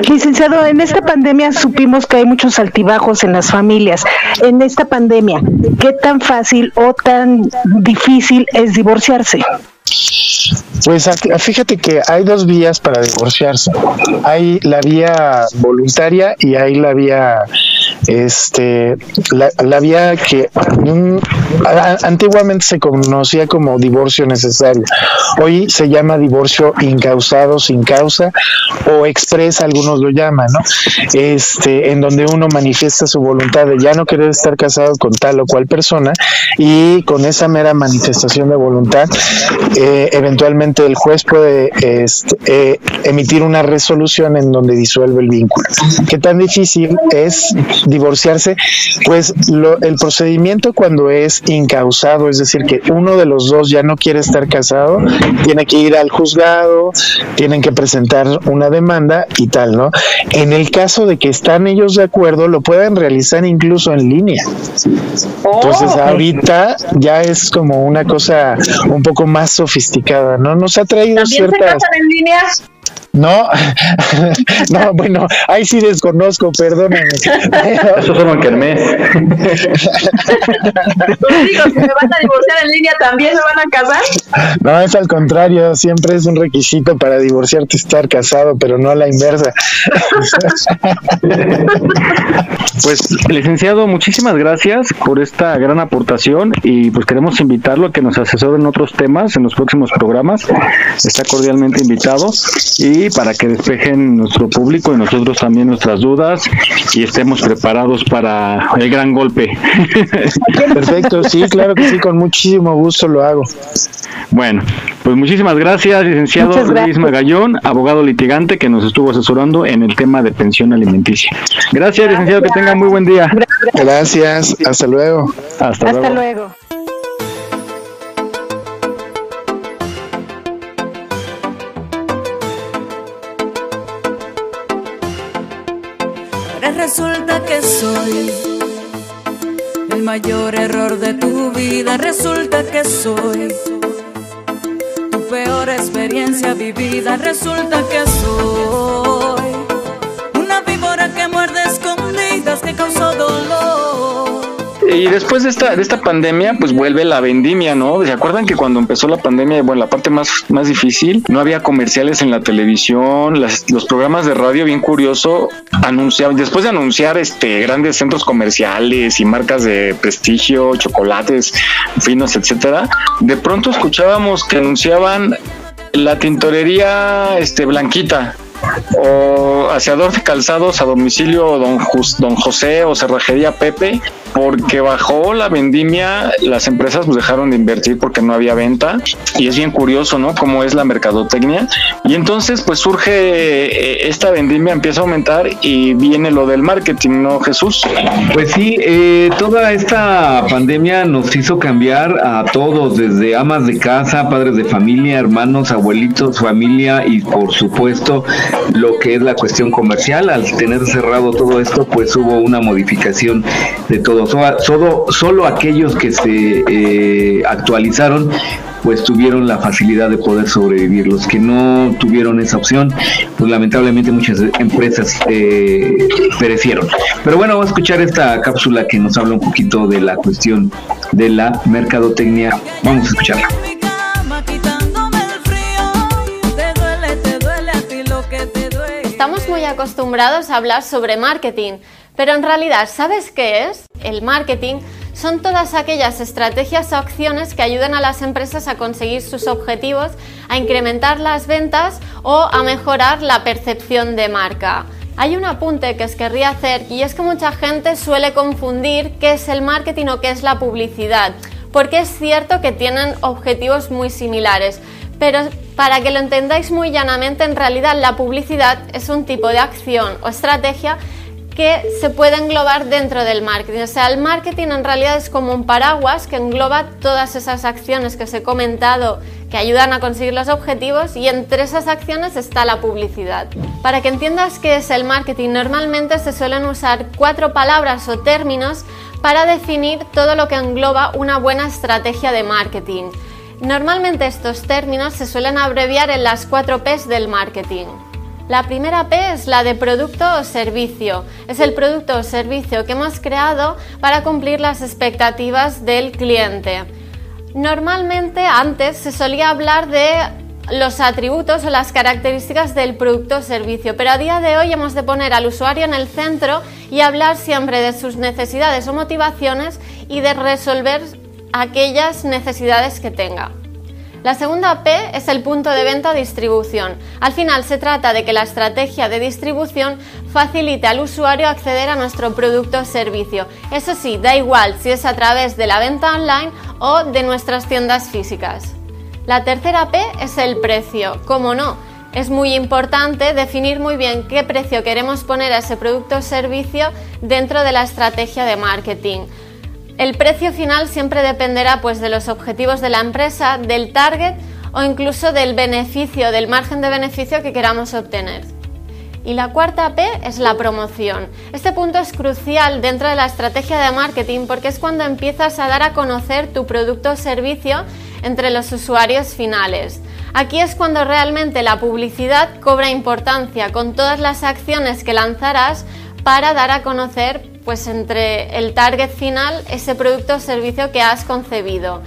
Licenciado, en esta pandemia supimos que hay muchos altibajos en las familias. En esta pandemia, ¿qué tan fácil o tan difícil es divorciarse? Pues fíjate que hay dos vías para divorciarse. Hay la vía voluntaria y hay la vía este la, vía que mm, antiguamente se conocía como divorcio necesario. Hoy se llama divorcio incausado sin causa o expresa, algunos lo llaman, ¿no? Este, en donde uno manifiesta su voluntad de ya no querer estar casado con tal o cual persona y con esa mera manifestación de voluntad, eh, eventualmente el juez puede este, eh, emitir una resolución en donde disuelve el vínculo. ¿Qué tan difícil es divorciarse? Pues lo- el procedimiento cuando es incausado, es decir, que uno de los dos ya no quiere estar casado, tiene que ir al juzgado, tienen que presentar una demanda y tal, ¿no? En el caso de que están ellos de acuerdo, lo pueden realizar incluso en línea. Entonces ahorita ya es como una cosa un poco más sofisticada, ¿no? Nos ha traído ¿También se ciertas... casan en línea? No, (laughs) no, bueno, ahí sí desconozco, perdóname. Eso solo en Kermés. Pues digo, si me van a divorciar en línea, ¿también se van a casar? No, es al contrario, siempre es un requisito para divorciarte estar casado, pero no a la inversa. Pues, licenciado, muchísimas gracias por esta gran aportación y pues queremos invitarlo a que nos asesore en otros temas en los próximos programas. Está cordialmente invitado y para que despejen nuestro público y nosotros también nuestras dudas y estemos preparados para el gran golpe. (laughs) Perfecto, sí, claro que sí, con muchísimo gusto lo hago. Bueno, pues muchísimas gracias, licenciado gracias. Luis Magallón, abogado litigante que nos estuvo asesorando en el tema de pensión alimenticia. Gracias, licenciado, que tenga muy buen día. Gracias, hasta luego. Hasta, Hasta luego. luego. Resulta que soy el mayor error de tu vida, resulta que soy tu peor experiencia vivida, resulta que soy una víbora que muerde escondidas que causó dolor. Y después de esta, de esta pandemia, pues vuelve la vendimia, ¿no? ¿Se acuerdan que cuando empezó la pandemia, bueno, la parte más, más difícil, no había comerciales en la televisión, las- los programas de radio, bien curioso, anunciaban, después de anunciar este grandes centros comerciales y marcas de prestigio, chocolates finos, etcétera, de pronto escuchábamos que anunciaban la tintorería este Blanquita o aseador de calzados a domicilio don, Jus- don José o cerrajería Pepe porque bajó la vendimia las empresas dejaron de invertir porque no había venta y es bien curioso no cómo es la mercadotecnia y entonces pues surge eh, esta vendimia empieza a aumentar y viene lo del marketing no Jesús Pues sí, eh, toda esta pandemia nos hizo cambiar a todos, desde amas de casa, padres de familia, hermanos, abuelitos, familia y por supuesto lo que es la cuestión comercial. Al tener cerrado todo esto, pues hubo una modificación de todo. So- Solo, solo aquellos que se eh, actualizaron pues tuvieron la facilidad de poder sobrevivir. Los que no tuvieron esa opción, pues lamentablemente muchas empresas eh, perecieron. Pero bueno, vamos a escuchar esta cápsula que nos habla un poquito de la cuestión de la mercadotecnia. Vamos a escucharla. Te duele, te duele a ti lo que te duele. Estamos muy acostumbrados a hablar sobre marketing, pero en realidad, ¿sabes qué es? El marketing son todas aquellas estrategias o acciones que ayudan a las empresas a conseguir sus objetivos, a incrementar las ventas o a mejorar la percepción de marca. Hay un apunte que os querría hacer y es que mucha gente suele confundir qué es el marketing o qué es la publicidad, porque es cierto que tienen objetivos muy similares, pero para que lo entendáis muy llanamente, en realidad la publicidad es un tipo de acción o estrategia que se puede englobar dentro del marketing. O sea, el marketing en realidad es como un paraguas que engloba todas esas acciones que os he comentado que ayudan a conseguir los objetivos y entre esas acciones está la publicidad. Para que entiendas qué es el marketing, normalmente se suelen usar cuatro palabras o términos para definir todo lo que engloba una buena estrategia de marketing. Normalmente estos términos se suelen abreviar en las cuatro P's del marketing. La primera P es la de producto o servicio. Es el producto o servicio que hemos creado para cumplir las expectativas del cliente. Normalmente antes se solía hablar de los atributos o las características del producto o servicio, pero a día de hoy hemos de poner al usuario en el centro y hablar siempre de sus necesidades o motivaciones y de resolver aquellas necesidades que tenga. La segunda P es el punto de venta distribución. Al final se trata de que la estrategia de distribución facilite al usuario acceder a nuestro producto o servicio. Eso sí, da igual si es a través de la venta online o de nuestras tiendas físicas. La tercera P es el precio. Como no, es muy importante definir muy bien qué precio queremos poner a ese producto o servicio dentro de la estrategia de marketing. El precio final siempre dependerá pues, de los objetivos de la empresa, del target o incluso del beneficio, del margen de beneficio que queramos obtener. Y la cuarta P es la promoción. Este punto es crucial dentro de la estrategia de marketing porque es cuando empiezas a dar a conocer tu producto o servicio entre los usuarios finales. Aquí es cuando realmente la publicidad cobra importancia con todas las acciones que lanzarás para dar a conocer pues entre el target final ese producto o servicio que has concebido.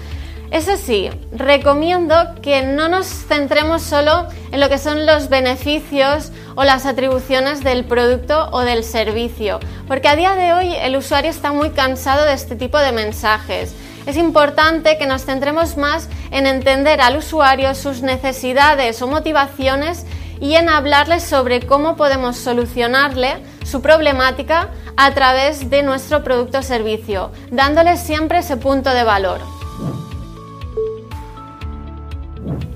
Eso sí, recomiendo que no nos centremos solo en lo que son los beneficios o las atribuciones del producto o del servicio, porque a día de hoy el usuario está muy cansado de este tipo de mensajes. Es importante que nos centremos más en entender al usuario sus necesidades o motivaciones y en hablarles sobre cómo podemos solucionarle su problemática a través de nuestro producto o servicio, dándole siempre ese punto de valor.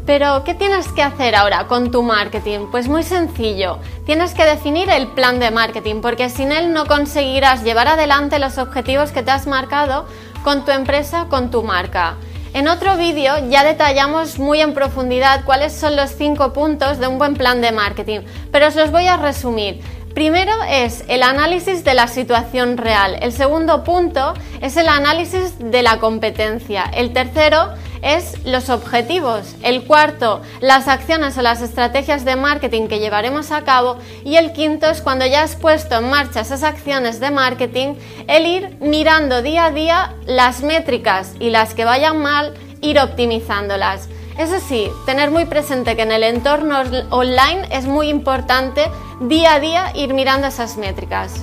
Pero, ¿qué tienes que hacer ahora con tu marketing? Pues muy sencillo, tienes que definir el plan de marketing, porque sin él no conseguirás llevar adelante los objetivos que te has marcado con tu empresa, con tu marca. En otro vídeo ya detallamos muy en profundidad cuáles son los cinco puntos de un buen plan de marketing, pero os los voy a resumir. Primero es el análisis de la situación real. El segundo punto es el análisis de la competencia. El tercero es los objetivos. El cuarto, las acciones o las estrategias de marketing que llevaremos a cabo. Y el quinto es cuando ya has puesto en marcha esas acciones de marketing, el ir mirando día a día las métricas y las que vayan mal, ir optimizándolas. Eso sí, tener muy presente que en el entorno online es muy importante día a día ir mirando esas métricas.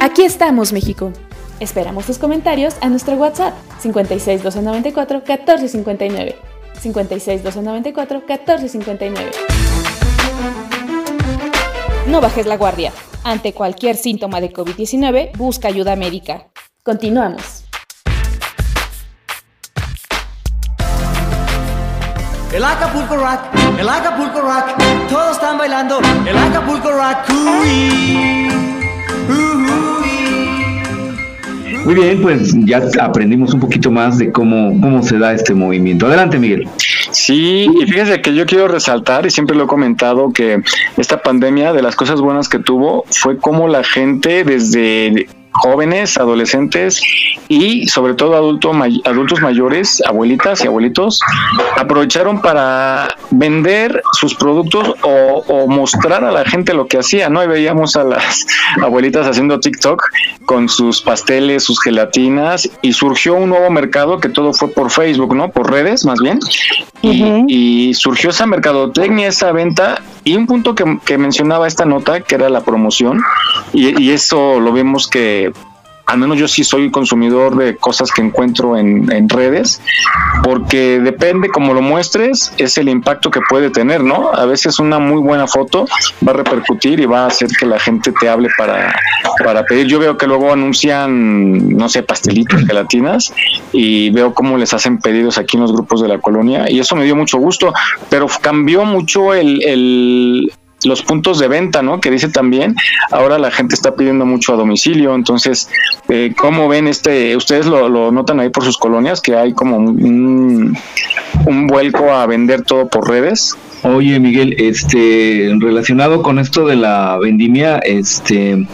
Aquí estamos, México. Esperamos tus comentarios a nuestro WhatsApp 56 294 1459. 56 294 1459. No bajes la guardia. Ante cualquier síntoma de COVID-19, busca ayuda médica. Continuamos. El Acapulco Rock, el Acapulco Rock, todos están bailando el Acapulco Rock. Muy bien, pues ya aprendimos un poquito más de cómo, cómo se da este movimiento. Adelante, Miguel. Sí, y fíjese que yo quiero resaltar, y siempre lo he comentado, que esta pandemia, de las cosas buenas que tuvo, fue como la gente desde jóvenes, adolescentes y sobre todo adultos adultos mayores, abuelitas y abuelitos, aprovecharon para vender sus productos o, mostrar a la gente lo que hacía, ¿no? Veíamos a las abuelitas haciendo TikTok con sus pasteles, sus gelatinas y surgió un nuevo mercado que todo fue por Facebook, ¿no? Por redes más bien. Y, surgió esa mercadotecnia, esa venta y un punto que, que mencionaba esta nota que era la promoción y, y eso lo vemos que al menos yo sí soy consumidor de cosas que encuentro en, redes, porque depende cómo lo muestres, es el impacto que puede tener, ¿no? A veces una muy buena foto va a repercutir y va a hacer que la gente te hable para, para pedir. Yo veo que luego anuncian, no sé, pastelitos, gelatinas, y veo cómo les hacen pedidos aquí en los grupos de la colonia, y eso me dio mucho gusto, pero cambió mucho el, el los puntos de venta, ¿no? Que dice también, ahora la gente está pidiendo mucho a domicilio, entonces, eh, ¿cómo ven este? Ustedes lo, notan ahí por sus colonias, que hay como un, un vuelco a vender todo por redes. Oye, Miguel, este, relacionado con esto de la vendimia, este,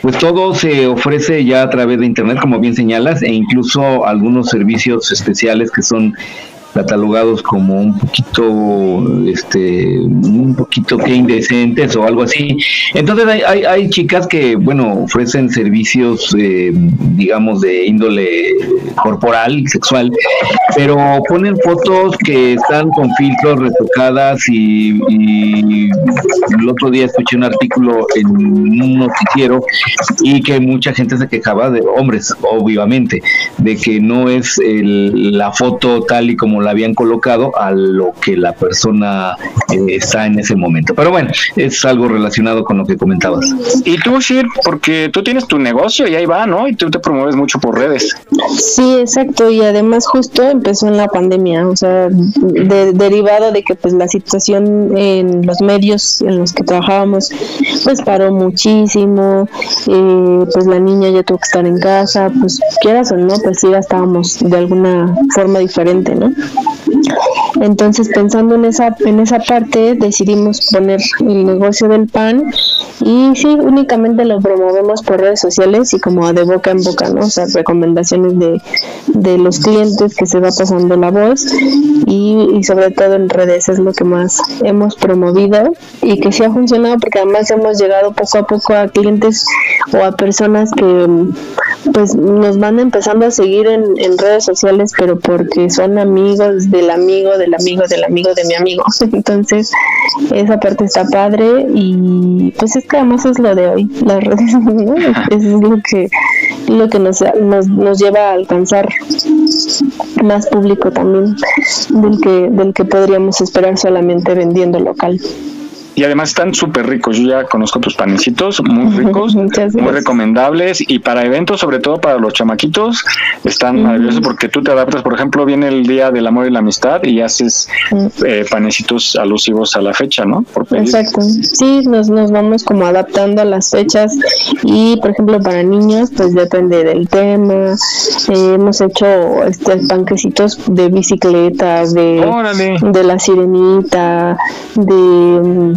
pues todo se ofrece ya a través de internet, como bien señalas, e incluso algunos servicios especiales que son catalogados como un poquito, este, un poquito que indecentes o algo así. Entonces hay, hay, hay chicas que, bueno, ofrecen servicios, eh, digamos, de índole corporal, sexual, pero ponen fotos que están con filtros retocadas y, el otro día escuché un artículo en un noticiero y que mucha gente se quejaba de hombres, obviamente, de que no es la foto tal y como la habían colocado a lo que la persona eh, está en ese momento. Pero bueno, es algo relacionado con lo que comentabas. Y tú, Shir, porque tú tienes tu negocio y ahí va, ¿no? Y tú te promueves mucho por redes. Sí, exacto. Y además justo empezó en la pandemia, o sea, derivado de que pues la situación en los medios en los que trabajábamos pues paró muchísimo, eh, pues la niña ya tuvo que estar en casa, pues quieras o no, pues sí, ya estábamos de alguna forma diferente, ¿no? Entonces, pensando en esa, en esa parte, decidimos poner el negocio del pan y sí, únicamente lo promovemos por redes sociales y como de boca en boca, ¿no? O sea, recomendaciones de, de los clientes que se va pasando la voz y, y, sobre todo en redes es lo que más hemos promovido y que sí ha funcionado porque además hemos llegado poco a poco a clientes o a personas que pues nos van empezando a seguir en, en redes sociales pero porque son amigos del amigo del amigo del amigo de mi amigo. (laughs) Entonces esa parte está padre y pues es que además es lo de hoy las (laughs) redes ¿no? es lo que lo que nos, nos, nos lleva a alcanzar más público también del que del que podríamos esperar solamente vendiendo local y además están súper ricos. Yo ya conozco tus panecitos, muy (laughs) ricos, muy recomendables y para eventos, sobre todo para los chamaquitos, están maravillosos porque tú te adaptas. Por ejemplo, viene el Día del Amor y la Amistad y haces eh, panecitos alusivos a la fecha, ¿no? Exacto. Sí, nos, nos vamos como adaptando a las fechas y, por ejemplo, para niños, pues depende del tema. Eh, hemos hecho este panquecitos de bicicletas, de, de la sirenita, de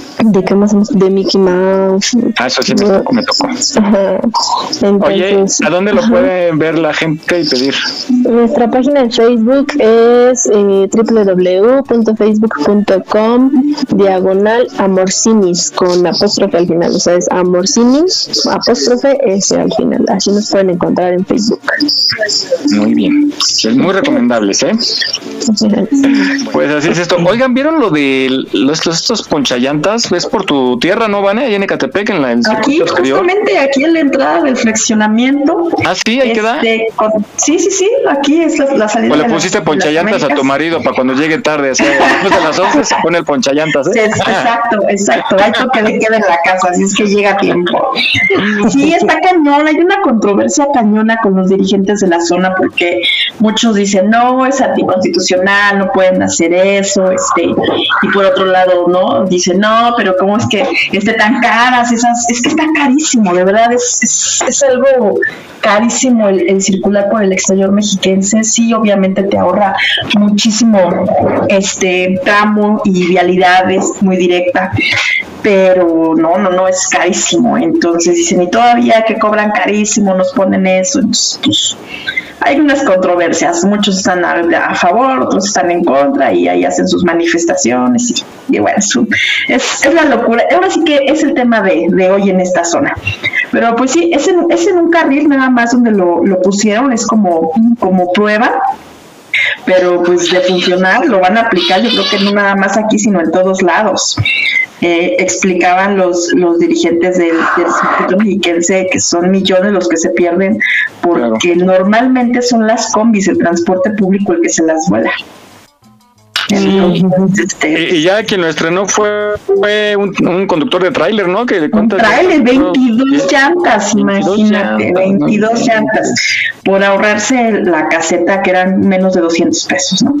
de qué más de Mickey Mouse. Ah eso sí me tocó, me tocó. oye a dónde lo puede ver la gente y pedir nuestra página en Facebook es eh, www.facebook.com diagonal amorcinis con apóstrofe al final. O sea es amorcinis apóstrofe s al final. Así nos pueden encontrar en Facebook. Muy bien. Muy recomendables eh pues así es esto. Oigan vieron lo de los estos ponchallantas es por tu tierra, ¿no, Vane? Ahí en Ecatepec, en la Aquí, justamente aquí en la entrada del flexionamiento. Ah, sí, ahí queda. Este, sí, sí, sí, aquí es la, salida. O le pusiste ponchallantas a tu marido para cuando llegue tarde, así, después de las 11 se pone el ponchallantas, ¿eh? exacto, exacto. Hay toque de queda en la casa, así es que llega a tiempo. Sí, está cañón. Hay una controversia cañona con los dirigentes de la zona porque muchos dicen, no, es anticonstitucional, no pueden hacer eso, este, y por otro lado, no, dicen, no, pero cómo es que esté tan caras esas, es que está carísimo, de verdad, es, es, algo carísimo el, circular por el exterior mexiquense, sí, obviamente te ahorra muchísimo este tramo y vialidad es muy directa, pero no, no, no, es carísimo, entonces dicen, y todavía que cobran carísimo, nos ponen eso, entonces, pues, hay unas controversias, muchos están a, favor, otros están en contra y ahí hacen sus manifestaciones y, bueno, es, es, la locura. Ahora sí que es el tema de, de hoy en esta zona. Pero pues sí, es en, es en un carril nada más donde lo, lo pusieron, es como, como prueba pero pues de funcionar lo van a aplicar yo creo que no nada más aquí sino en todos lados eh, explicaban los, los dirigentes del, del circuito mexiquense que son millones los que se pierden porque normalmente son las combis, el transporte público el que se las vuela. Este, y ya quien lo estrenó fue, fue un, conductor de tráiler, ¿no? Que un tráiler, 22 llantas, imagínate, 22 llantas, por ahorrarse la caseta que eran menos de 200 pesos, ¿no?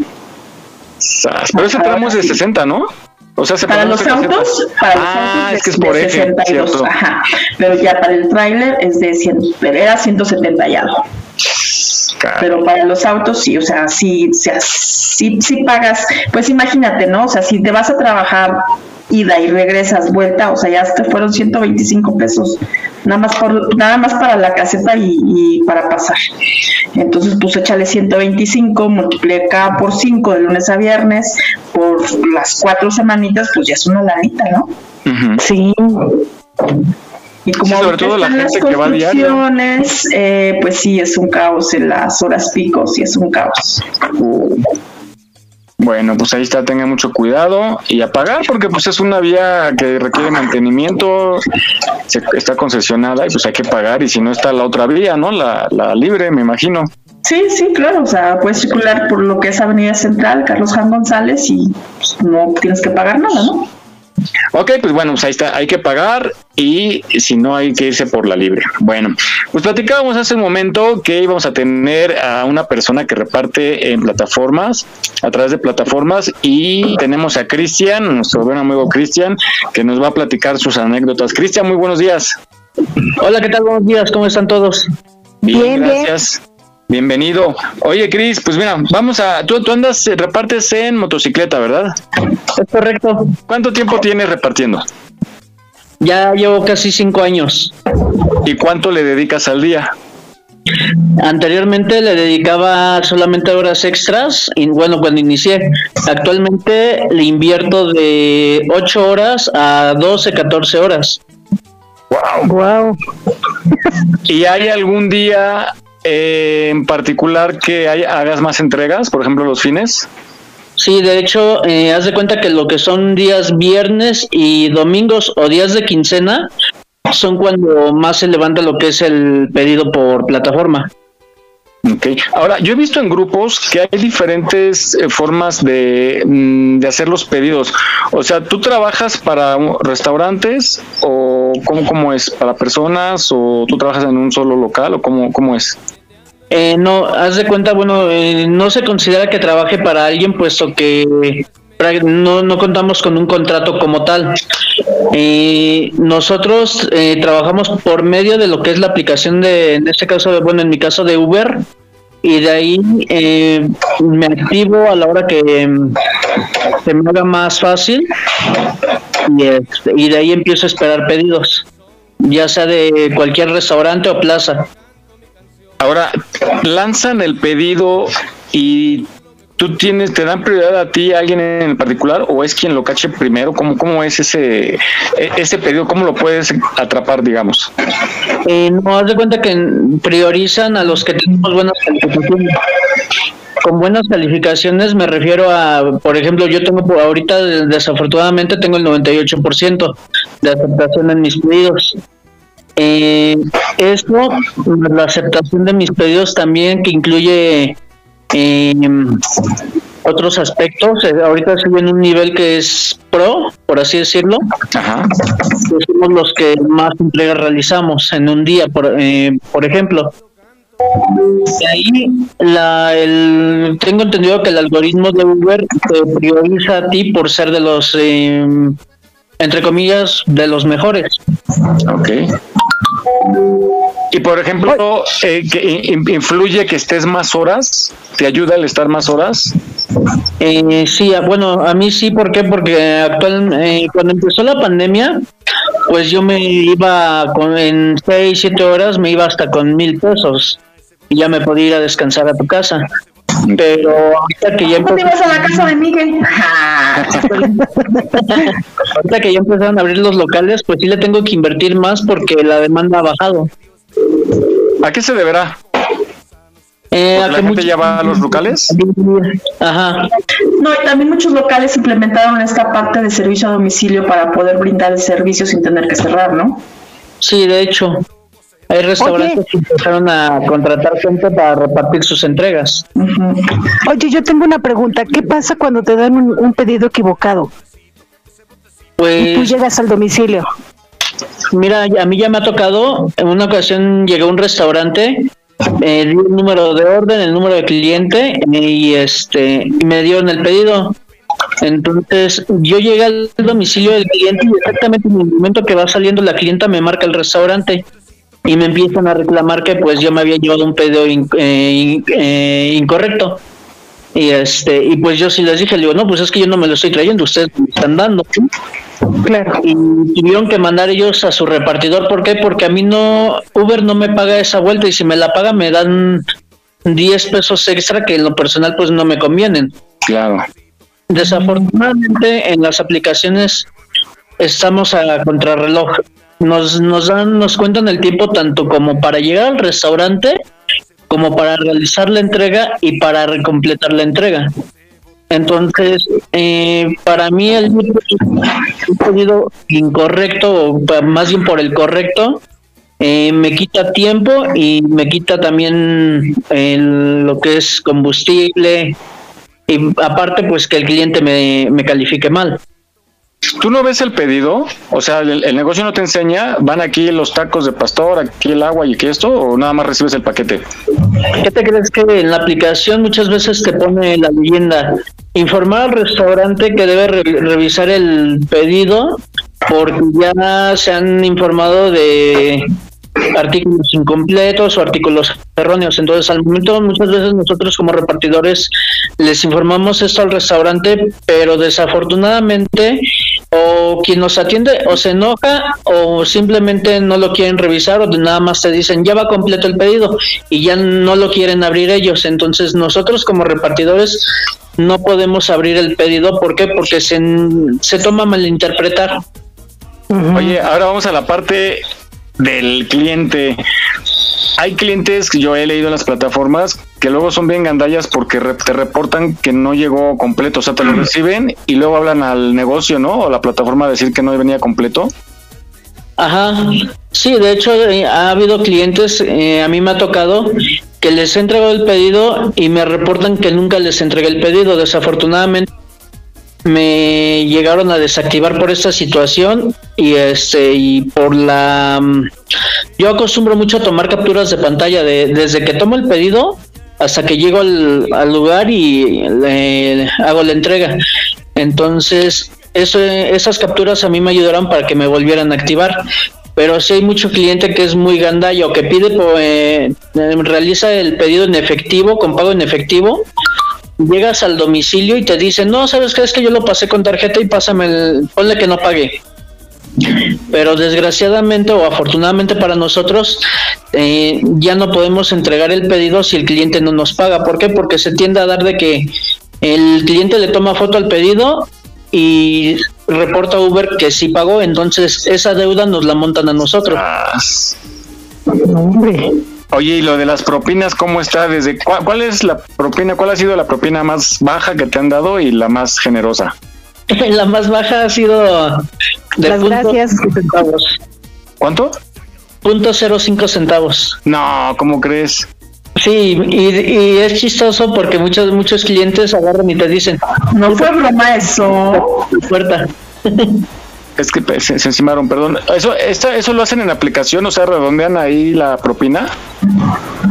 Pero ese tramo es de 60, ¿no? O sea, para los autos, para los ah, autos es que es por 62, ajá. Pero ya para el tráiler es de 100, era 170 y algo. Pero para los autos sí, o sea, sí, sí, sí pagas, pues imagínate, ¿no? O sea, si te vas a trabajar ida y regresas vuelta, o sea, ya te fueron 125 pesos, nada más por, nada más para la caseta y, para pasar. Entonces, pues échale 125, multiplica por 5 de lunes a viernes, por las cuatro semanitas, pues ya es una lanita, ¿no? Sí. Y como sobre todo la gente que va a eh, pues sí, es un caos en las horas picos y es un caos. Bueno, pues ahí está, tenga mucho cuidado y a pagar porque pues es una vía que requiere mantenimiento, está concesionada y pues hay que pagar y si no está la otra vía, ¿no? La, la libre, me imagino. Sí, sí, claro, o sea, puedes circular por lo que es Avenida Central, Carlos Jan González y pues, no tienes que pagar nada, ¿no? Ok, pues bueno, pues ahí está, hay que pagar y si no hay que irse por la libre. Bueno, pues platicábamos hace un momento que íbamos a tener a una persona que reparte en plataformas, a través de plataformas y tenemos a Cristian, nuestro buen amigo Cristian, que nos va a platicar sus anécdotas. Cristian, muy buenos días. Hola, ¿qué tal? Buenos días, ¿cómo están todos? Bien, gracias. Bienvenido. Oye, Cris, pues mira, vamos a. Tú, tú andas, eh, repartes en motocicleta, ¿verdad? Es correcto. ¿Cuánto tiempo tienes repartiendo? Ya llevo casi cinco años. ¿Y cuánto le dedicas al día? Anteriormente le dedicaba solamente horas extras y bueno, cuando inicié, actualmente le invierto de 8 horas a 12, 14 horas. Wow. Wow. ¿Y hay algún día eh, en particular que hagas más entregas, por ejemplo los fines? Sí, de hecho, eh, haz de cuenta que lo que son días viernes y domingos o días de quincena son cuando más se levanta lo que es el pedido por plataforma. Ahora yo he visto en grupos que hay diferentes eh, formas de, mm, de, hacer los pedidos. O sea, ¿tú trabajas para restaurantes o cómo, cómo es? ¿Para personas o tú trabajas en un solo local o cómo, cómo es? Eh, no, haz de cuenta, bueno, eh, no se considera que trabaje para alguien puesto que no, no contamos con un contrato como tal. Eh, nosotros eh, trabajamos por medio de lo que es la aplicación de, en este caso, bueno, en mi caso de Uber, y de ahí eh, me activo a la hora que mm, se me haga más fácil y, este, y de ahí empiezo a esperar pedidos, ya sea de cualquier restaurante o plaza. Ahora, lanzan el pedido y ¿Tú tienes, te dan prioridad a ti, a alguien en particular, o es quien lo cache primero? ¿Cómo, cómo es ese, e, ese pedido? ¿Cómo lo puedes atrapar, digamos? Eh, no, haz de cuenta que priorizan a los que tenemos buenas calificaciones. Con buenas calificaciones me refiero a, por ejemplo, yo tengo ahorita desafortunadamente tengo el 98% de aceptación en mis pedidos. Eh, esto, la aceptación de mis pedidos también que incluye eh, otros aspectos, eh, ahorita estoy en un nivel que es pro, por así decirlo. Ajá. somos los que más entregas realizamos en un día, por, eh, por ejemplo. De ahí, la, el, tengo entendido que el algoritmo de Uber te prioriza a ti por ser de los, eh, entre comillas, de los mejores. Ok. Y por ejemplo, eh, que ¿influye que estés más horas? ¿Te ayuda el estar más horas? Eh, sí, bueno, a mí sí, ¿por qué? Porque actual, eh, cuando empezó la pandemia, pues yo me iba con, en 6, 7 horas, me iba hasta con mil pesos y ya me podía ir a descansar a tu casa. Pero ahorita que ya empezó... a la casa de Miguel? ahorita que ya empezaron a abrir los locales, pues sí le tengo que invertir más porque la demanda ha bajado. ¿A qué se deberá? Eh, ¿La gente ya va a los locales? Ajá. No, y también muchos locales implementaron esta parte de servicio a domicilio para poder brindar el servicio sin tener que cerrar, ¿no? Sí, de hecho. Hay restaurantes que empezaron a contratar gente para repartir sus entregas. Oye, yo tengo una pregunta. ¿Qué pasa cuando te dan un, pedido equivocado? Pues... Y tú llegas al domicilio. Mira, a mí ya me ha tocado, en una ocasión llegué a un restaurante, me dio el número de orden, el número de cliente y este y me dieron el pedido. Entonces yo llegué al domicilio del cliente y exactamente en el momento que va saliendo la clienta me marca el restaurante y me empiezan a reclamar que pues yo me había llevado un pedido eh, eh, incorrecto. Y este y pues yo sí les dije, le digo, no, pues es que yo no me lo estoy trayendo, ustedes me están dando. Claro. Y tuvieron que mandar ellos a su repartidor. ¿Por qué? Porque a mí no, Uber no me paga esa vuelta y si me la paga me dan 10 pesos extra que en lo personal pues no me convienen. Claro. Desafortunadamente en las aplicaciones estamos a contrarreloj. Nos, nos dan, nos cuentan el tiempo tanto como para llegar al restaurante como para realizar la entrega y para recompletar la entrega. Entonces, eh, para mí el pedido incorrecto, o más bien por el correcto, eh, me quita tiempo y me quita también lo que es combustible y aparte pues que el cliente me, me califique mal. ¿Tú no ves el pedido? O sea, el, negocio no te enseña, van aquí los tacos de pastor, aquí el agua y que esto, o nada más recibes el paquete. ¿Qué te crees que en la aplicación muchas veces te pone la leyenda? Informar al restaurante que debe revisar el pedido porque ya se han informado de artículos incompletos o artículos erróneos. Entonces, al momento, muchas veces nosotros como repartidores les informamos esto al restaurante, pero desafortunadamente o quien nos atiende o se enoja o simplemente no lo quieren revisar o nada más te dicen ya va completo el pedido y ya no lo quieren abrir ellos. Entonces, nosotros como repartidores no podemos abrir el pedido. ¿Por qué? Porque se, se toma malinterpretar. Oye, ahora vamos a la parte del cliente. Hay clientes que yo he leído en las plataformas que luego son bien gandallas porque te reportan que no llegó completo, o sea, te lo reciben y luego hablan al negocio, ¿no? O la plataforma a decir que no venía completo. Ajá, sí, de hecho eh, ha habido clientes, eh, a mí me ha tocado que les he entregado el pedido y me reportan que nunca les entregué el pedido. Desafortunadamente me llegaron a desactivar por esta situación y este y por la mm, yo acostumbro mucho a tomar capturas de pantalla de desde que tomo el pedido hasta que llego al, lugar y hago la entrega. Entonces eso, esas capturas a mí me ayudaron para que me volvieran a activar. Pero si hay mucho cliente que es muy gandallo que pide eh, realiza el pedido en efectivo con pago en efectivo llegas al domicilio y te dicen, no, ¿sabes qué? Es que yo lo pasé con tarjeta y pásame el, ponle que no pague. Pero desgraciadamente o afortunadamente para nosotros eh, ya no podemos entregar el pedido si el cliente no nos paga. ¿Por qué? Porque se tiende a dar de que el cliente le toma foto al pedido y reporta a Uber que sí pagó, entonces esa deuda nos la montan a nosotros. Hombre. Oye, y lo de las propinas, ¿cómo está? Desde cuál, es la propina? ¿Cuál ha sido la propina más baja que te han dado y la más generosa? (laughs) la más baja ha sido de Las gracias. centavos. ¿Cuánto? Punto cero cinco centavos. No, ¿cómo crees? Sí, y, y, es chistoso porque muchos muchos clientes agarran y te dicen, no fue broma eso. (laughs) Puerta. (laughs) Es que se, se, encimaron, perdón. ¿Eso, esta, ¿Eso lo hacen en aplicación? O sea, redondean ahí la propina.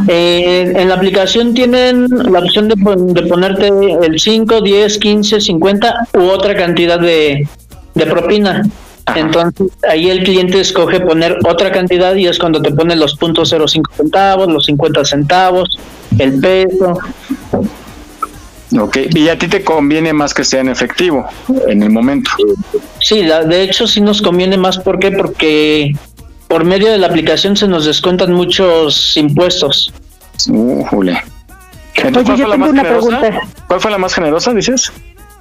Eh, en la aplicación tienen la opción de, de, ponerte el 5, 10, 15, 50 u otra cantidad de, de propina. Ajá. Entonces ahí el cliente escoge poner otra cantidad y es cuando te pone los puntos 05 centavos, los 50 centavos, el peso. Ok, y a ti te conviene más que sea en efectivo en el momento. Sí, la, de hecho sí nos conviene más. ¿Por qué? Porque por medio de la aplicación se nos descuentan muchos impuestos. Uh, jule. Entonces, ¿cuál, fue la más generosa? ¿Cuál fue la más generosa, dices?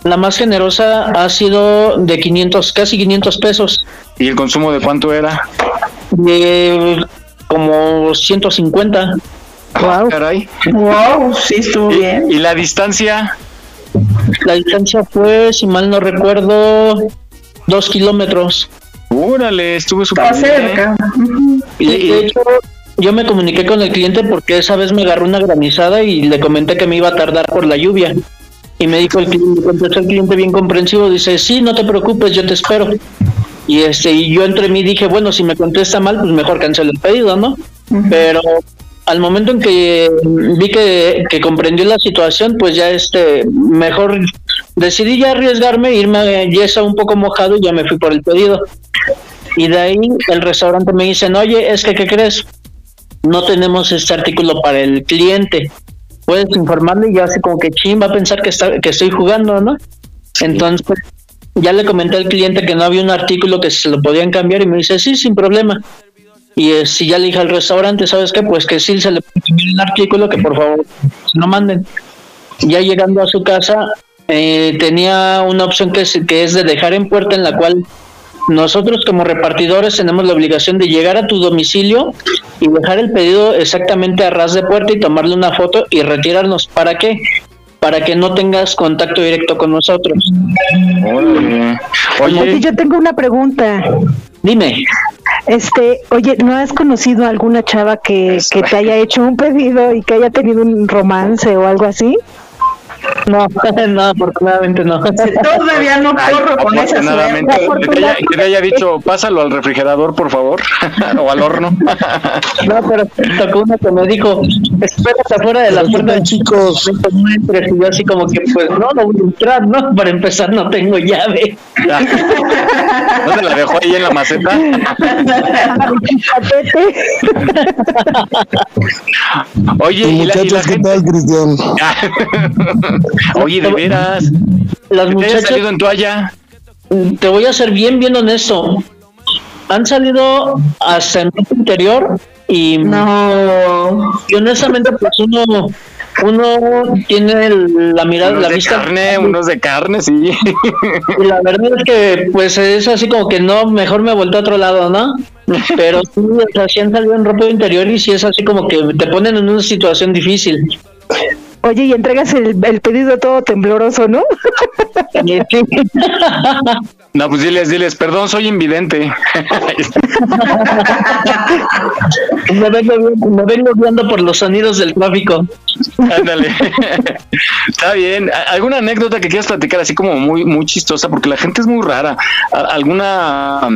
La más generosa ha sido de 500, casi 500 pesos. ¿Y el consumo de cuánto era? De como 150. Wow. Caray. Wow, sí, estuvo ¿Y, bien. ¿Y la distancia? La distancia fue, si mal no recuerdo, dos kilómetros. Órale, estuvo súper cerca. Y de hecho, yo me comuniqué con el cliente porque esa vez me agarró una granizada y le comenté que me iba a tardar por la lluvia. Y me dijo el cliente, contestó el cliente bien comprensivo, dice, sí, no te preocupes, yo te espero. Y este, y yo entre mí dije, bueno, si me contesta mal, pues mejor cancelo el pedido, ¿no? Uh -huh. Pero al momento en que vi que, que, comprendió la situación, pues ya este, mejor decidí ya arriesgarme, irme a Yesa un poco mojado y ya me fui por el pedido. Y de ahí el restaurante me dicen, oye, es que, ¿qué crees? No tenemos este artículo para el cliente. Puedes informarle y ya así como que ching, va a pensar que, está, que estoy jugando, ¿no? Entonces, ya le comenté al cliente que no había un artículo que se lo podían cambiar y me dice, sí, sin problema. Y eh, si ya le dije al restaurante, ¿sabes qué? Pues que sí se le puede el artículo, que por favor no manden. Ya llegando a su casa, eh, tenía una opción que es, que es de dejar en puerta, en la cual nosotros como repartidores tenemos la obligación de llegar a tu domicilio y dejar el pedido exactamente a ras de puerta y tomarle una foto y retirarnos. ¿Para qué? Para que no tengas contacto directo con nosotros. Oye, oye yo tengo una pregunta. Dime. Este, oye, ¿no has conocido a alguna chava que, que te haya hecho un pedido y que haya tenido un romance o algo así? No, (laughs) no, afortunadamente no. Todavía no corro con esa Afortunadamente, que, haya, que le haya dicho, pásalo al refrigerador, por favor, (laughs) o al horno. (laughs) no, pero tocó una que me dijo, espérate afuera de la puerta, chicos. Y yo así como que, pues, no, no voy a entrar, ¿no? Para empezar, no tengo llave. ¿No se la dejó ahí en la maceta? Oye, y la, y la ¿qué gente... tal, Cristian? (laughs) Oye, de veras. Las muchachas salido en toalla? Te voy a ser bien, bien honesto. Han salido hasta el interior y no. Y honestamente, pues uno uno tiene el, la mirada, unos la de vista. carne, unos de carne, sí. Y la verdad es que, pues es así como que no, mejor me volteo a otro lado, ¿no? Pero sí, o sea, sí han salido en ropa interior y sí es así como que te ponen en una situación difícil. Oye, y entregas el, el pedido todo tembloroso, ¿no? (laughs) No, pues diles, diles, perdón, soy invidente. (laughs) me, vengo, me vengo guiando por los sonidos del tráfico. Ándale. Está bien. ¿Alguna anécdota que quieras platicar así como muy, muy chistosa? Porque la gente es muy rara. ¿Alguna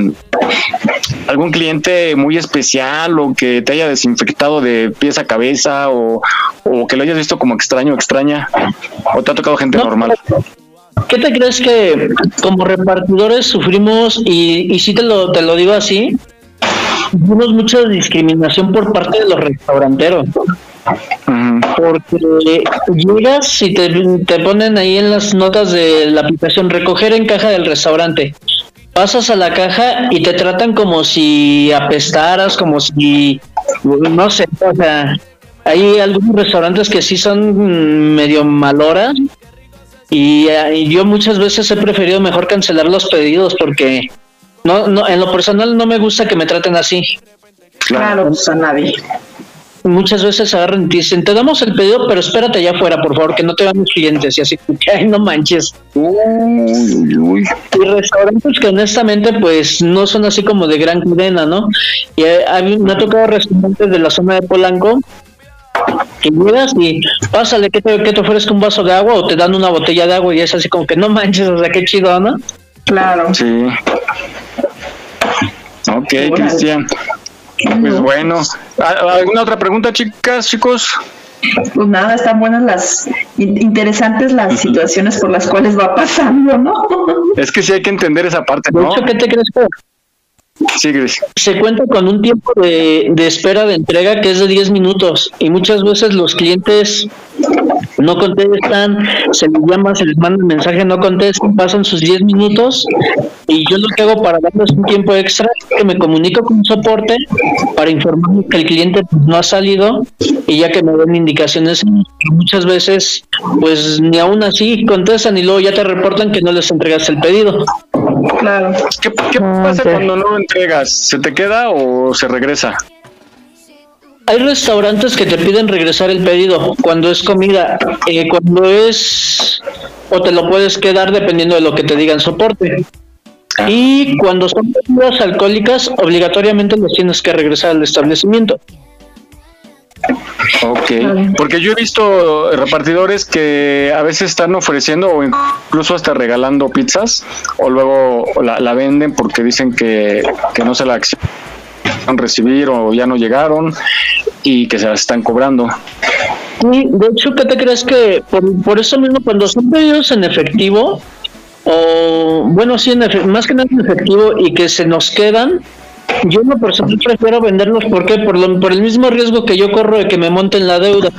algún cliente muy especial o que te haya desinfectado de pies a cabeza o, o que lo hayas visto como extraño o extraña? ¿O te ha tocado gente normal? ¿Qué te crees que como repartidores sufrimos, y, y sí te lo, te lo digo así, sufrimos mucha discriminación por parte de los restauranteros? Porque llegas y te, te ponen ahí en las notas de la aplicación recoger en caja del restaurante. Pasas a la caja y te tratan como si apestaras, como si, no sé, o sea, hay algunos restaurantes que sí son medio maloras y, eh, y, yo muchas veces he preferido mejor cancelar los pedidos porque no, no en lo personal no me gusta que me traten así. Claro, pues a nadie. Muchas veces agarran y dicen, te damos el pedido, pero espérate allá afuera, por favor, que no te van los clientes. Y así, (laughs) ay, no manches. Uy, uy. Y restaurantes que honestamente, pues, no son así como de gran cadena, ¿no? Y eh, a mí me ha tocado restaurantes de la zona de Polanco que llegas y pásale que te, que te ofrezca un vaso de agua o te dan una botella de agua y es así como que no manches, o sea, qué chido, ¿no? Claro. Sí. Ok, Cristian. Pues bueno, ¿alguna otra pregunta, chicas, chicos? Pues nada, están buenas las interesantes las situaciones por las cuales va pasando, ¿no? Es que sí hay que entender esa parte, ¿no? De hecho, ¿qué te crees? Se cuenta con un tiempo de, espera de entrega que es de 10 minutos y muchas veces los clientes no contestan, se les llama, se les manda el mensaje, no contestan, pasan sus 10 minutos y yo lo que hago para darles un tiempo extra es que me comunico con soporte para informarme que el cliente no ha salido y ya que me den indicaciones, muchas veces pues ni aún así contestan y luego ya te reportan que no les entregas el pedido. Claro. ¿Qué, qué pasa okay. cuando no entregas? ¿Se te queda o se regresa? Hay restaurantes que te piden regresar el pedido cuando es comida, eh, cuando es o te lo puedes quedar dependiendo de lo que te digan soporte. Y cuando son bebidas alcohólicas, obligatoriamente los tienes que regresar al establecimiento. Ok, porque yo he visto repartidores que a veces están ofreciendo o incluso hasta regalando pizzas o luego la, la venden porque dicen que, que no se la van recibir o ya no llegaron y que se las están cobrando. Sí, de hecho, ¿qué te crees que por, por eso mismo cuando son pedidos en efectivo o bueno, sí, en efe, más que nada en efectivo y que se nos quedan, yo no personal prefiero venderlos porque por, lo, por el mismo riesgo que yo corro de que me monten la deuda.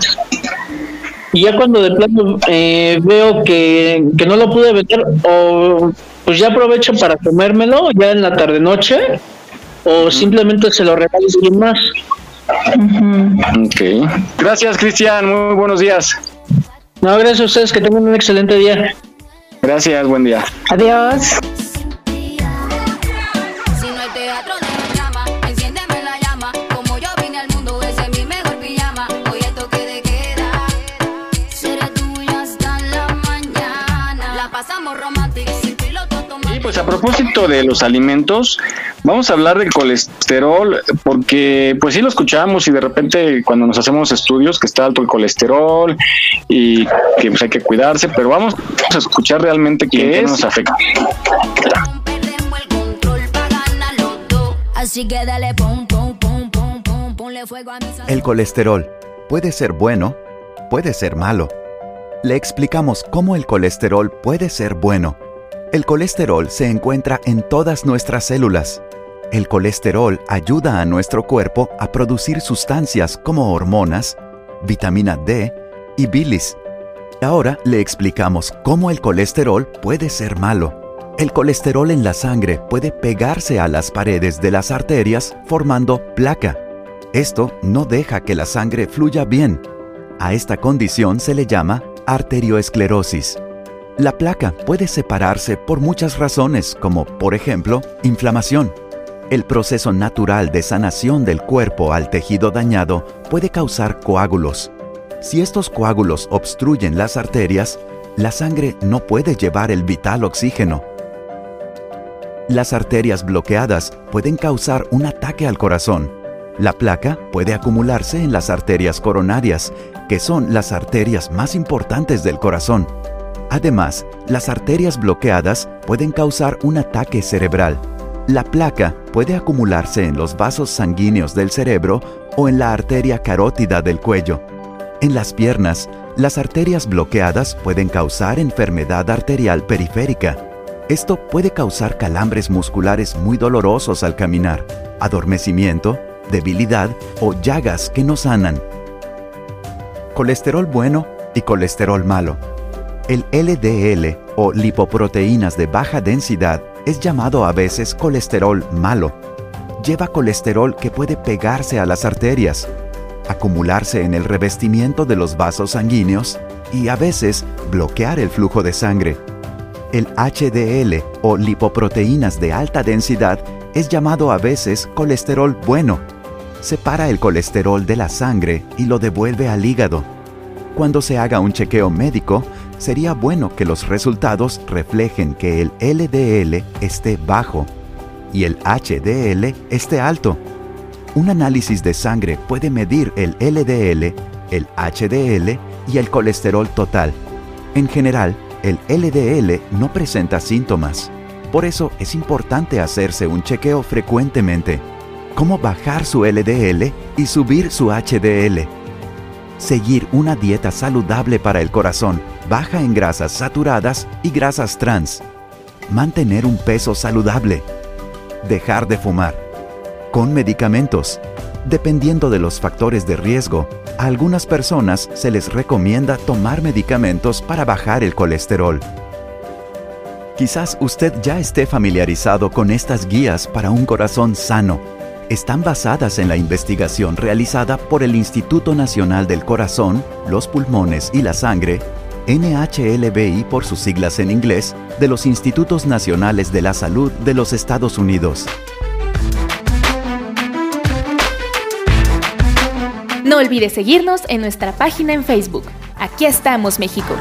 Y ya cuando de plano eh, veo que, que, no lo pude vender, o pues ya aprovecho para comérmelo ya en la tarde noche, o simplemente se lo regalo a alguien más. Ok. Gracias, Cristian. Muy buenos días. No, gracias a ustedes. Que tengan un excelente día. Gracias, buen día. Adiós. A propósito de los alimentos, vamos a hablar del colesterol, porque pues sí lo escuchamos y de repente cuando nos hacemos estudios que está alto el colesterol y que pues hay que cuidarse, pero vamos a escuchar realmente qué es, nos afecta. El colesterol puede ser bueno, puede ser malo. Le explicamos cómo el colesterol puede ser bueno. El colesterol se encuentra en todas nuestras células. El colesterol ayuda a nuestro cuerpo a producir sustancias como hormonas, vitamina D y bilis. Ahora le explicamos cómo el colesterol puede ser malo. El colesterol en la sangre puede pegarse a las paredes de las arterias formando placa. Esto no deja que la sangre fluya bien. A esta condición se le llama arterioesclerosis. La placa puede separarse por muchas razones, como por ejemplo, inflamación. El proceso natural de sanación del cuerpo al tejido dañado puede causar coágulos. Si estos coágulos obstruyen las arterias, la sangre no puede llevar el vital oxígeno. Las arterias bloqueadas pueden causar un ataque al corazón. La placa puede acumularse en las arterias coronarias, que son las arterias más importantes del corazón. Además, las arterias bloqueadas pueden causar un ataque cerebral. La placa puede acumularse en los vasos sanguíneos del cerebro o en la arteria carótida del cuello. En las piernas, las arterias bloqueadas pueden causar enfermedad arterial periférica. Esto puede causar calambres musculares muy dolorosos al caminar, adormecimiento, debilidad o llagas que no sanan. Colesterol bueno y colesterol malo. El LDL o lipoproteínas de baja densidad es llamado a veces colesterol malo. Lleva colesterol que puede pegarse a las arterias, acumularse en el revestimiento de los vasos sanguíneos y a veces bloquear el flujo de sangre. El HDL o lipoproteínas de alta densidad es llamado a veces colesterol bueno. Separa el colesterol de la sangre y lo devuelve al hígado. Cuando se haga un chequeo médico, sería bueno que los resultados reflejen que el LDL esté bajo y el HDL esté alto. Un análisis de sangre puede medir el LDL, el HDL y el colesterol total. En general, el LDL no presenta síntomas. Por eso es importante hacerse un chequeo frecuentemente. Cómo bajar su LDL y subir su HDL. Seguir una dieta saludable para el corazón, baja en grasas saturadas y grasas trans. Mantener un peso saludable. Dejar de fumar. Con medicamentos. Dependiendo de los factores de riesgo, a algunas personas se les recomienda tomar medicamentos para bajar el colesterol. Quizás usted ya esté familiarizado con estas guías para un corazón sano. Están basadas en la investigación realizada por el Instituto Nacional del Corazón, los Pulmones y la Sangre, NHLBI por sus siglas en inglés, de los Institutos Nacionales de la Salud de los Estados Unidos. No olvides seguirnos en nuestra página en Facebook. Aquí estamos, México.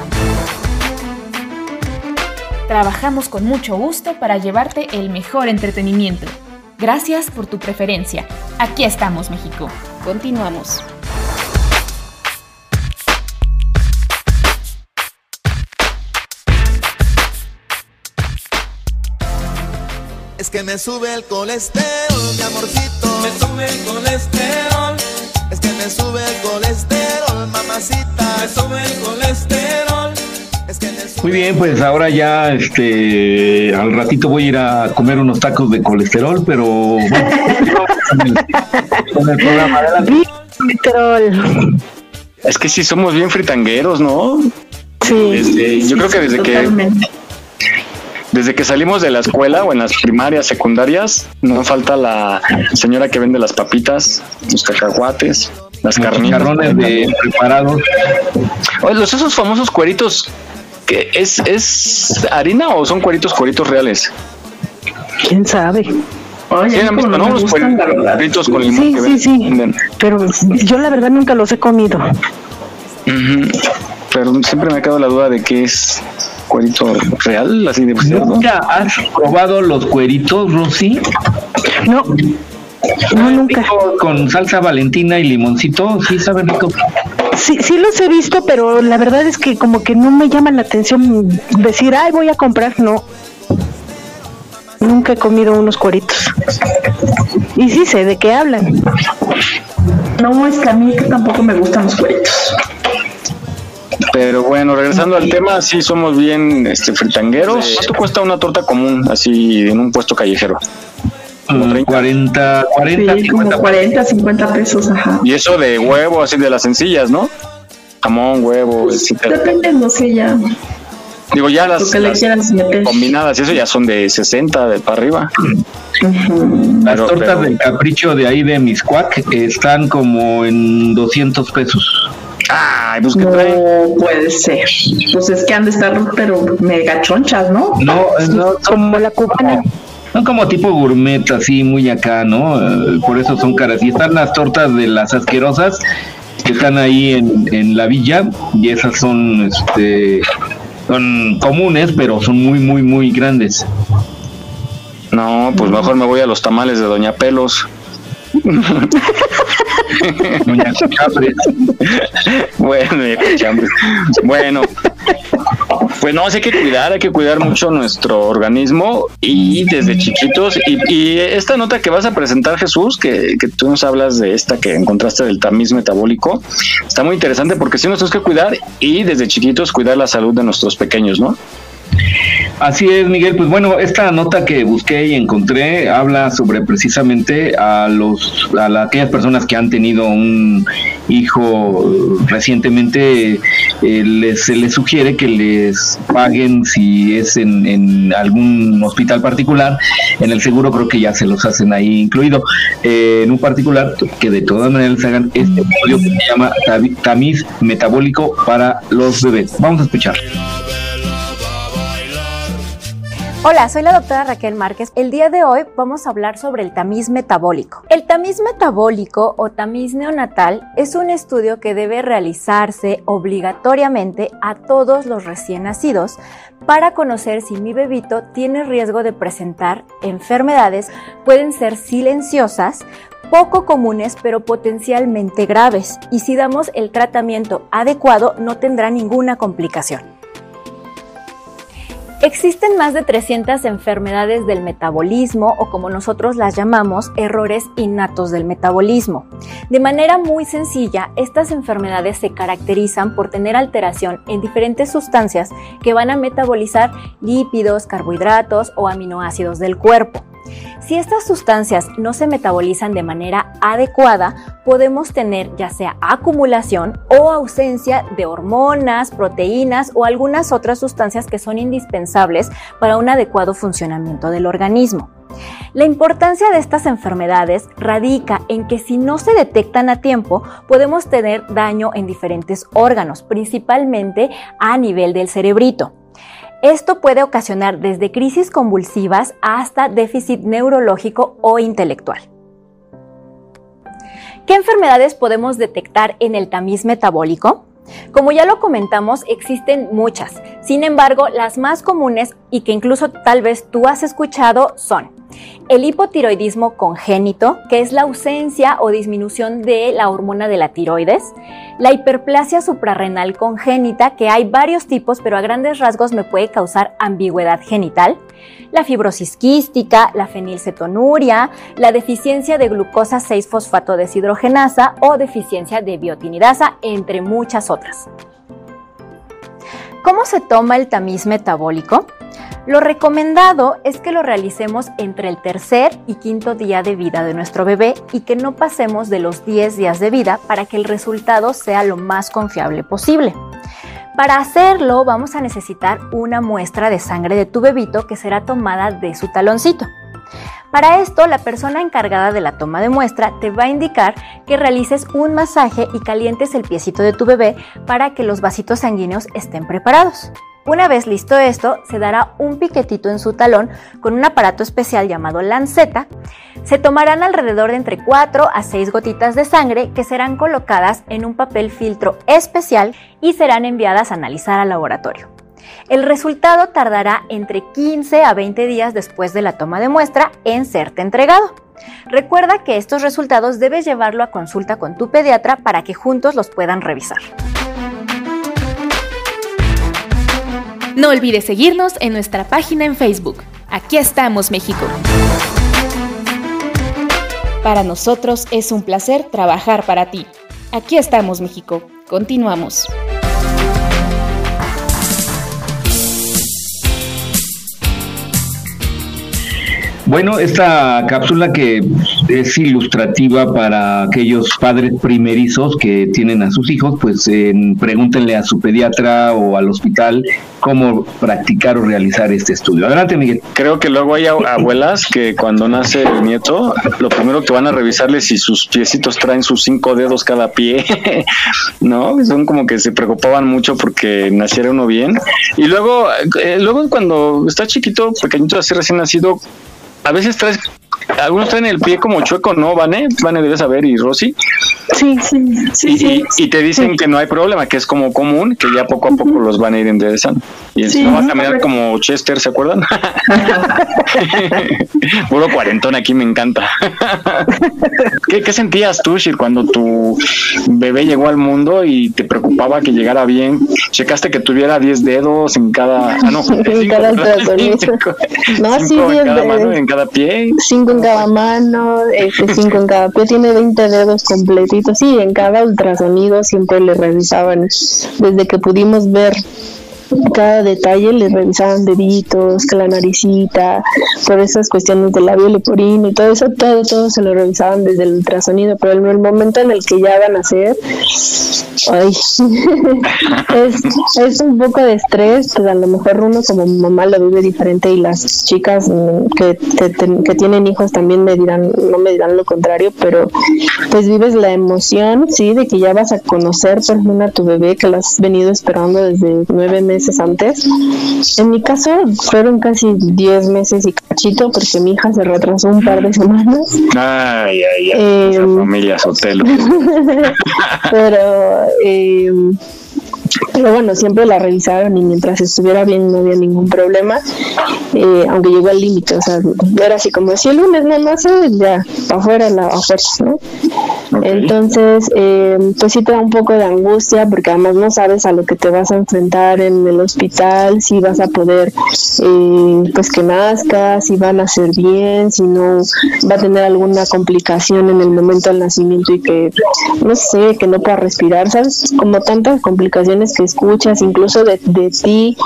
Trabajamos con mucho gusto para llevarte el mejor entretenimiento. Gracias por tu preferencia. Aquí estamos, México. Continuamos. Es que me sube el colesterol, mi amorcito. Me sube el colesterol. Es que me sube el colesterol, mamacita. Me sube el colesterol. Muy bien, pues ahora ya este al ratito voy a ir a comer unos tacos de colesterol, pero bueno, (laughs) con, el, con el programa adelante. Colesterol. Es que sí somos bien fritangueros, ¿no? Sí. Desde- yo creo que desde que desde que salimos de la escuela o en las primarias, secundarias, no falta la señora que vende las papitas, los cacahuates, las carnitas. de preparados. Oye, los esos famosos cueritos, que es, ¿es harina o son cueritos cueritos reales? ¿Quién sabe? Sí, ¿no? Los cueritos con limón Sí, que sí, sí. venden. Pero yo la verdad nunca los he comido. Ujú. Pero siempre me ha quedado la duda de qué es cuerito real, así de. ¿Nunca has probado los cueritos, Rosy? No. No, nunca. Con salsa valentina y limoncito, sí saben rico. Sí, sí los he visto, pero la verdad es que como que no me llama la atención decir, ay, voy a comprar, no. Nunca he comido unos cueritos. Y sí sé de qué hablan. No, es que a mí que tampoco me gustan los cueritos. Pero bueno, regresando al tema, sí somos bien este, fritangueros. ¿Cuánto cuesta una torta común así en un puesto callejero? Mm, 40, 40, Sí, como 40, 50 pesos, ajá. Y eso de huevo, así de las sencillas, ¿no? Jamón, huevo, etcétera. Depende, no sé, ya. Digo, ya las, que las combinadas, y eso ya son de 60 de para arriba. Las Pero- tortas pero- del capricho de ahí de Miscuac están como en 200 pesos. Ay, pues No puede ser. Pues es que han de estar, pero mega chonchas, ¿no? No, no como la cubana. Son como tipo gourmet, así muy acá, ¿no? Eh, por eso son caras. Y están las tortas de las asquerosas que están ahí en, en la villa y esas son, este, son comunes, pero son muy, muy, muy grandes. No, pues mejor me voy a los tamales de Doña Pelos. (laughs) Doña (laughs) bueno, bueno, pues no, hay que cuidar, hay que cuidar mucho nuestro organismo y desde chiquitos. Y, esta nota que vas a presentar, Jesús, que, tú nos hablas de esta que encontraste del tamiz metabólico, está muy interesante porque sí nos tenemos que cuidar y desde chiquitos cuidar la salud de nuestros pequeños, ¿no? Así es, Miguel. Pues bueno, esta nota que busqué y encontré habla sobre precisamente a los a aquellas personas que han tenido un hijo recientemente. Eh, se les sugiere que les paguen si es en, algún hospital particular. En el seguro creo que ya se los hacen ahí incluido. Eh, en un particular que de todas maneras les hagan este estudio que se llama tamiz metabólico para los bebés. Vamos a escuchar. Hola, soy la doctora Raquel Márquez. El día de hoy vamos a hablar sobre el tamiz metabólico. El tamiz metabólico o tamiz neonatal es un estudio que debe realizarse obligatoriamente a todos los recién nacidos para conocer si mi bebito tiene riesgo de presentar enfermedades, pueden ser silenciosas, poco comunes pero potencialmente graves y si damos el tratamiento adecuado no tendrá ninguna complicación. Existen más de 300 enfermedades del metabolismo o como nosotros las llamamos, errores innatos del metabolismo. De manera muy sencilla, estas enfermedades se caracterizan por tener alteración en diferentes sustancias que van a metabolizar lípidos, carbohidratos o aminoácidos del cuerpo. Si estas sustancias no se metabolizan de manera adecuada, podemos tener ya sea acumulación o ausencia de hormonas, proteínas o algunas otras sustancias que son indispensables para un adecuado funcionamiento del organismo. La importancia de estas enfermedades radica en que si no se detectan a tiempo, podemos tener daño en diferentes órganos, principalmente a nivel del cerebrito. Esto puede ocasionar desde crisis convulsivas hasta déficit neurológico o intelectual. ¿Qué enfermedades podemos detectar en el tamiz metabólico? Como ya lo comentamos, existen muchas. Sin embargo, las más comunes y que incluso tal vez tú has escuchado son el hipotiroidismo congénito, que es la ausencia o disminución de la hormona de la tiroides. La hiperplasia suprarrenal congénita, que hay varios tipos, pero a grandes rasgos me puede causar ambigüedad genital. La fibrosis quística, la fenilcetonuria, la deficiencia de glucosa 6-fosfato deshidrogenasa o deficiencia de biotinidasa, entre muchas otras. ¿Cómo se toma el tamiz metabólico? Lo recomendado es que lo realicemos entre el tercer y quinto día de vida de nuestro bebé y que no pasemos de los 10 días de vida para que el resultado sea lo más confiable posible. Para hacerlo vamos a necesitar una muestra de sangre de tu bebito que será tomada de su taloncito. Para esto, la persona encargada de la toma de muestra te va a indicar que realices un masaje y calientes el piecito de tu bebé para que los vasitos sanguíneos estén preparados. Una vez listo esto, se dará un piquetito en su talón con un aparato especial llamado lanceta. Se tomarán alrededor de entre 4 a 6 gotitas de sangre que serán colocadas en un papel filtro especial y serán enviadas a analizar al laboratorio. El resultado tardará entre 15 a 20 días después de la toma de muestra en serte entregado. Recuerda que estos resultados debes llevarlo a consulta con tu pediatra para que juntos los puedan revisar. No olvides seguirnos en nuestra página en Facebook. Aquí estamos, México. Para nosotros es un placer trabajar para ti. Aquí estamos, México. Continuamos. Bueno, esta cápsula que es ilustrativa para aquellos padres primerizos que tienen a sus hijos, pues pregúntenle a su pediatra o al hospital cómo practicar o realizar este estudio. Adelante, Miguel. Creo que luego hay abuelas que cuando nace el nieto, lo primero que van a revisarle si sus piecitos traen sus cinco dedos cada pie, (laughs) ¿no? Son como que se preocupaban mucho porque naciera uno bien. Y luego, eh, luego cuando está chiquito, pequeñito, así recién nacido, a veces traes, algunos traen el pie como chueco, ¿no, Vane? Vane debes saber, y Rosy. Sí, sí, sí. Y, y te dicen que no hay problema, que es como común, que ya poco a poco los van a ir enderezando. Y Sí, no va a caminar como Chester, ¿se acuerdan? (laughs) Puro cuarentón aquí me encanta. ¿Qué, qué sentías tú, Shir, cuando tu bebé llegó al mundo y te preocupaba que llegara bien? ¿Checaste que tuviera 10 dedos en cada... Ah, no, (laughs) En cada. (laughs) No, sí, en 10 cada mano, en cada pie. Cinco en cada mano, este, cinco en cada pie, tiene 20 dedos completitos. Sí, en cada ultrasonido siempre le revisaban, desde que pudimos ver cada detalle, le revisaban deditos, que la naricita, por esas cuestiones del labio leporino y todo eso, todo, todo se lo revisaban desde el ultrasonido, pero el momento en el que ya van a hacer, ay, (laughs) es, es un poco de estrés, pues a lo mejor uno como mamá lo vive diferente y las chicas mm, que, te- que tienen hijos también me dirán, no me dirán lo contrario, pero pues vives la emoción, sí, de que ya vas a conocer por ejemplo a tu bebé que la has venido esperando desde nueve meses antes. En mi caso fueron casi diez meses y cachito porque mi hija se retrasó un par de semanas. Ay, ay, ay. Eh, familia Sotelo. (laughs) pero eh, pero bueno siempre la revisaron y mientras estuviera bien no había ningún problema eh, aunque llegó al límite o sea era así como si el lunes no nace ya para afuera la oferta no entonces eh, pues sí te da un poco de angustia porque además no sabes a lo que te vas a enfrentar en el hospital si vas a poder eh, pues que nazca si van a ser bien si no va a tener alguna complicación en el momento del nacimiento y que no sé que no pueda respirar sabes como tantas complicaciones que escuchas incluso de, de ti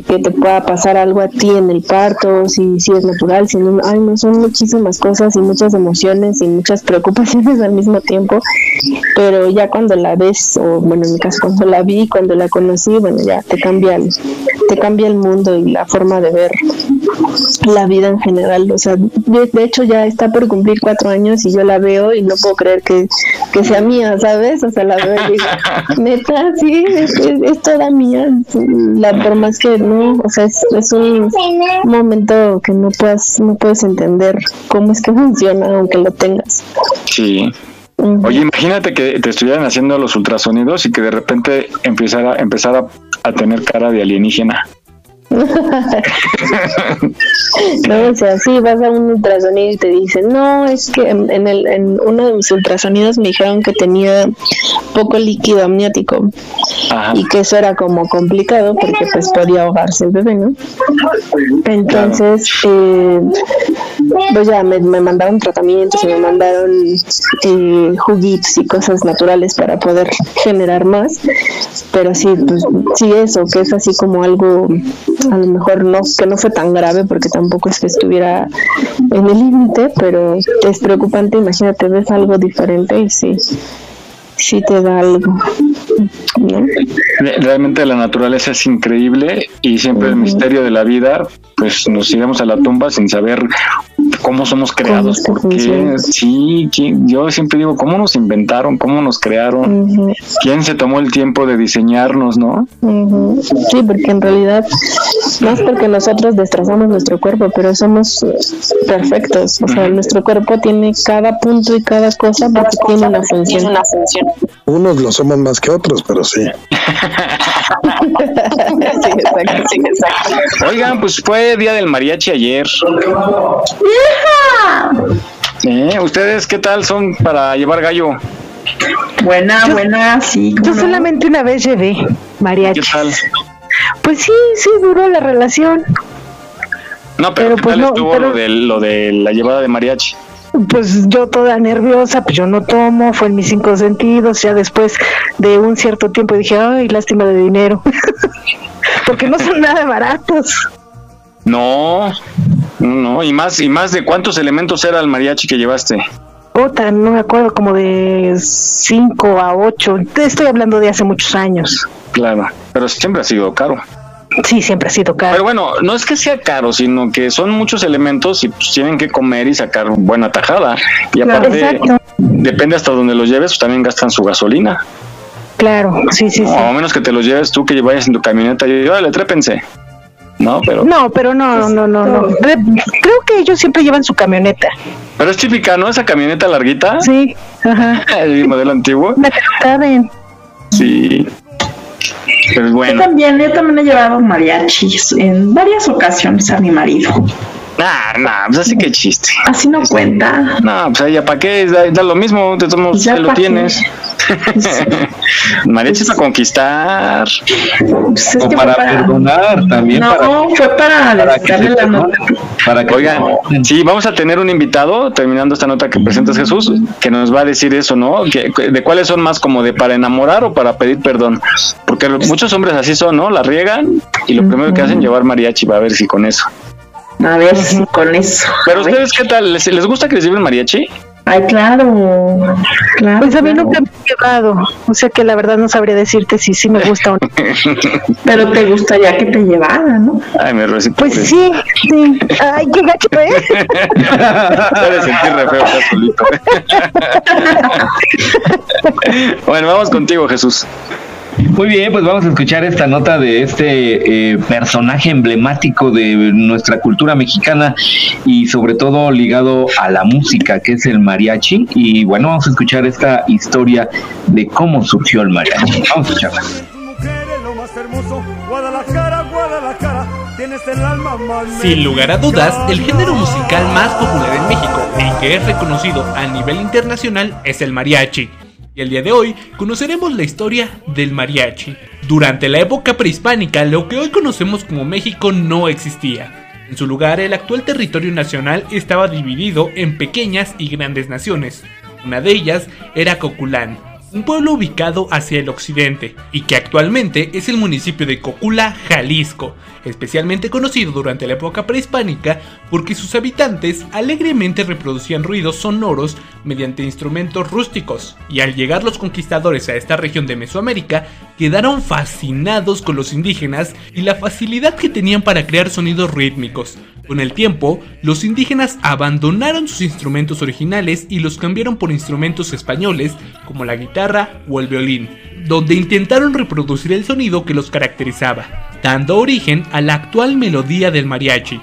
que te pueda pasar algo a ti en el parto si, si es natural si no ay no son muchísimas cosas y muchas emociones y muchas (laughs) preocupaciones al mismo tiempo. Pero ya cuando la ves o bueno en mi caso cuando la vi cuando la conocí bueno ya te cambia te cambia el mundo y la forma de ver la vida en general o sea de, de hecho ya está por cumplir cuatro años y yo la veo y no puedo creer que, que sea mía sabes o sea la veo y digo (laughs) neta sí es, es- es toda mía la por más que no o sea es, es un momento que no puedes no puedes entender cómo es que funciona aunque lo tengas Sí. Oye, imagínate que te estuvieran haciendo los ultrasonidos y que de repente empezara, empezara a tener cara de alienígena. (laughs) No, o sea, sí, vas a un ultrasonido y te dicen, no, es que en, en el, en uno de mis ultrasonidos me dijeron que tenía poco líquido amniótico y que eso era como complicado porque pues podía ahogarse el bebé, ¿no? Entonces, eh, pues ya me, me mandaron tratamientos y me mandaron eh, juguitos y cosas naturales para poder generar más, pero sí, pues sí eso, que es así como algo, a lo mejor no, que no fue tan grave porque tampoco es que estuviera en el límite, pero es preocupante, imagínate, ves algo diferente y sí, sí te da algo. ¿no? Re- Realmente la naturaleza es increíble y siempre el misterio de la vida, pues nos iremos a la tumba sin saber cómo somos creados, es que por qué, funciona. sí, quién- yo siempre digo, ¿cómo nos inventaron? ¿Cómo nos crearon? ¿Quién se tomó el tiempo de diseñarnos, no? Ujú. Sí, porque en realidad no es porque nosotros destrozamos nuestro cuerpo, pero somos eh, perfectos. O sea, nuestro cuerpo tiene cada punto y cada cosa porque tiene una función. Unos lo somos más que otros, pero sí. (laughs) sí, exacto, sí, exacto. Oigan, pues fue Día del Mariachi ayer. ¿Eh? ¿Ustedes qué tal son para llevar gallo? Buena, buena, sí. Yo solamente una vez llevé mariachi. ¿Qué tal? Pues sí, sí duró la relación. No, pero, ¿qué pues tal no, estuvo pero- lo, de, lo de la llevada de mariachi? Pues yo toda nerviosa, pues yo no tomo, fue en mis cinco sentidos, ya después de un cierto tiempo dije, ay, lástima de dinero, (laughs) porque no son nada baratos. No, no, y más, y más de cuántos elementos era el mariachi que llevaste. Otra, no me acuerdo, como de cinco a ocho, te estoy hablando de hace muchos años. Claro, pero siempre ha sido caro. Sí, siempre ha sido caro. Pero bueno, no es que sea caro, sino que son muchos elementos y pues, tienen que comer y sacar buena tajada. Y Claro, aparte, exacto. depende hasta donde los lleves, pues también gastan su gasolina. Claro, sí, sí, sí. O a menos que te los lleves tú, que vayas en tu camioneta y órale, trépense. ¿No? Pero No, pero no, no, no, no. Re- Creo que ellos siempre llevan su camioneta. pero es típica, ¿no? Esa camioneta larguita. Sí, ajá. (laughs) El modelo antiguo. Me caben. Sí. Pero es Yo bueno. también, yo también he llevado mariachis en varias ocasiones a mi marido. Nah, nah, pues así que chiste. Así no cuenta. No, pues ahí ya para qué, da, da lo mismo, de todos modos Ya lo tienes. (laughs) Mariachi para conquistar. Pues o para, perdonar también. No, para, fue para, para darle la nota. para que Oigan, sí, vamos a tener un invitado, terminando esta nota que presentas Jesús, que nos va a decir eso, ¿no? Que, de cuáles son más como de para enamorar o para pedir perdón. Porque muchos hombres así son, ¿no? La riegan y lo primero que hacen es llevar mariachi, va a ver si con eso. A ver si con eso. Pero ustedes, ¿qué tal? ¿Les, les gusta que les lleven mariachi? Ay, claro. claro Pues a mí claro. nunca me he llevado. O sea que la verdad no sabría decirte si sí me gusta o no. (laughs) Pero te gustaría que te llevara, ¿no? Ay, me recibo. Pues sí, sí. Ay, qué gacho, ¿eh? (laughs) Puede sentir re feo solito. (laughs) bueno, vamos contigo, Jesús. Muy bien, pues vamos a escuchar esta nota de este eh, personaje emblemático de nuestra cultura mexicana y sobre todo ligado a la música, que es el mariachi. Y bueno, vamos a escuchar esta historia de cómo surgió el mariachi. Vamos a escucharla. lo más hermoso. Guadalajara, Guadalajara, tienes el alma más Sin lugar a dudas, el género musical más popular en México y que es reconocido a nivel internacional es el mariachi. Y el día de hoy conoceremos la historia del mariachi. Durante la época prehispánica, lo que hoy conocemos como México no existía. En su lugar, el actual territorio nacional estaba dividido en pequeñas y grandes naciones. Una de ellas era Coculán, un pueblo ubicado hacia el occidente y que actualmente es el municipio de Cocula, Jalisco, especialmente conocido durante la época prehispánica porque sus habitantes alegremente reproducían ruidos sonoros mediante instrumentos rústicos, y al llegar los conquistadores a esta región de Mesoamérica, quedaron fascinados con los indígenas y la facilidad que tenían para crear sonidos rítmicos. Con el tiempo, los indígenas abandonaron sus instrumentos originales y los cambiaron por instrumentos españoles como la guitarra o el violín, donde intentaron reproducir el sonido que los caracterizaba, dando origen a la actual melodía del mariachi.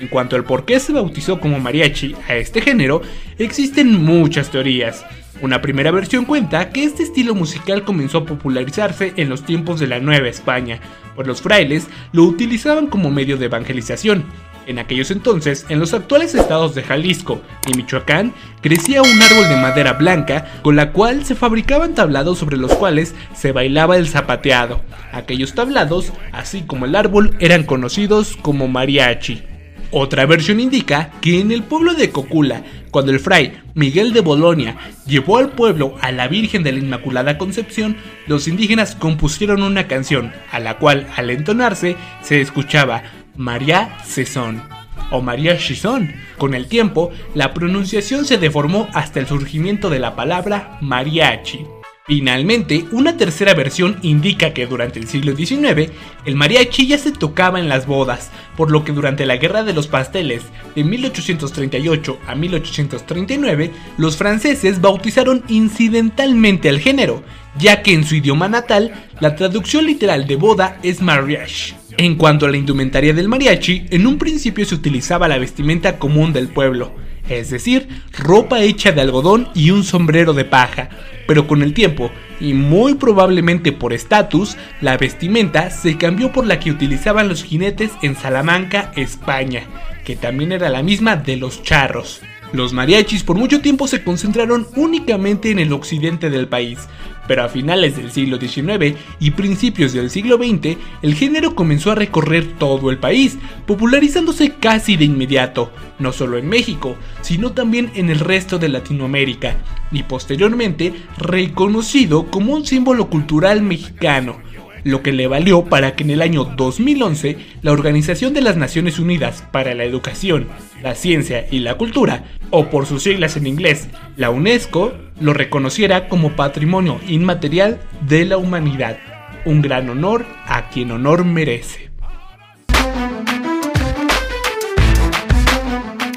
En cuanto al por qué se bautizó como mariachi a este género, existen muchas teorías. Una primera versión cuenta que este estilo musical comenzó a popularizarse en los tiempos de la Nueva España, pues los frailes lo utilizaban como medio de evangelización. En aquellos entonces, en los actuales estados de Jalisco y Michoacán, crecía un árbol de madera blanca con la cual se fabricaban tablados sobre los cuales se bailaba el zapateado. Aquellos tablados, así como el árbol, eran conocidos como mariachi. Otra versión indica que en el pueblo de Cocula, cuando el fray Miguel de Bolonia llevó al pueblo a la Virgen de la Inmaculada Concepción, los indígenas compusieron una canción, a la cual al entonarse se escuchaba María Cesón o María Chizón. Con el tiempo, la pronunciación se deformó hasta el surgimiento de la palabra mariachi. Finalmente, una tercera versión indica que durante el siglo XIX el mariachi ya se tocaba en las bodas, por lo que durante la Guerra de los Pasteles de 1838 a 1839 los franceses bautizaron incidentalmente al género, ya que en su idioma natal la traducción literal de boda es mariage. En cuanto a la indumentaria del mariachi, en un principio se utilizaba la vestimenta común del pueblo, es decir, ropa hecha de algodón y un sombrero de paja, pero con el tiempo, y muy probablemente por estatus, la vestimenta se cambió por la que utilizaban los jinetes en Salamanca, España, que también era la misma de los charros. Los mariachis por mucho tiempo se concentraron únicamente en el occidente del país, pero a finales del siglo XIX y principios del siglo XX, el género comenzó a recorrer todo el país, popularizándose casi de inmediato, no solo en México, sino también en el resto de Latinoamérica, y posteriormente reconocido como un símbolo cultural mexicano, lo que le valió para que en el año 2011 la Organización de las Naciones Unidas para la Educación, la Ciencia y la Cultura, o por sus siglas en inglés, la UNESCO, lo reconociera como Patrimonio Inmaterial de la Humanidad. Un gran honor a quien honor merece.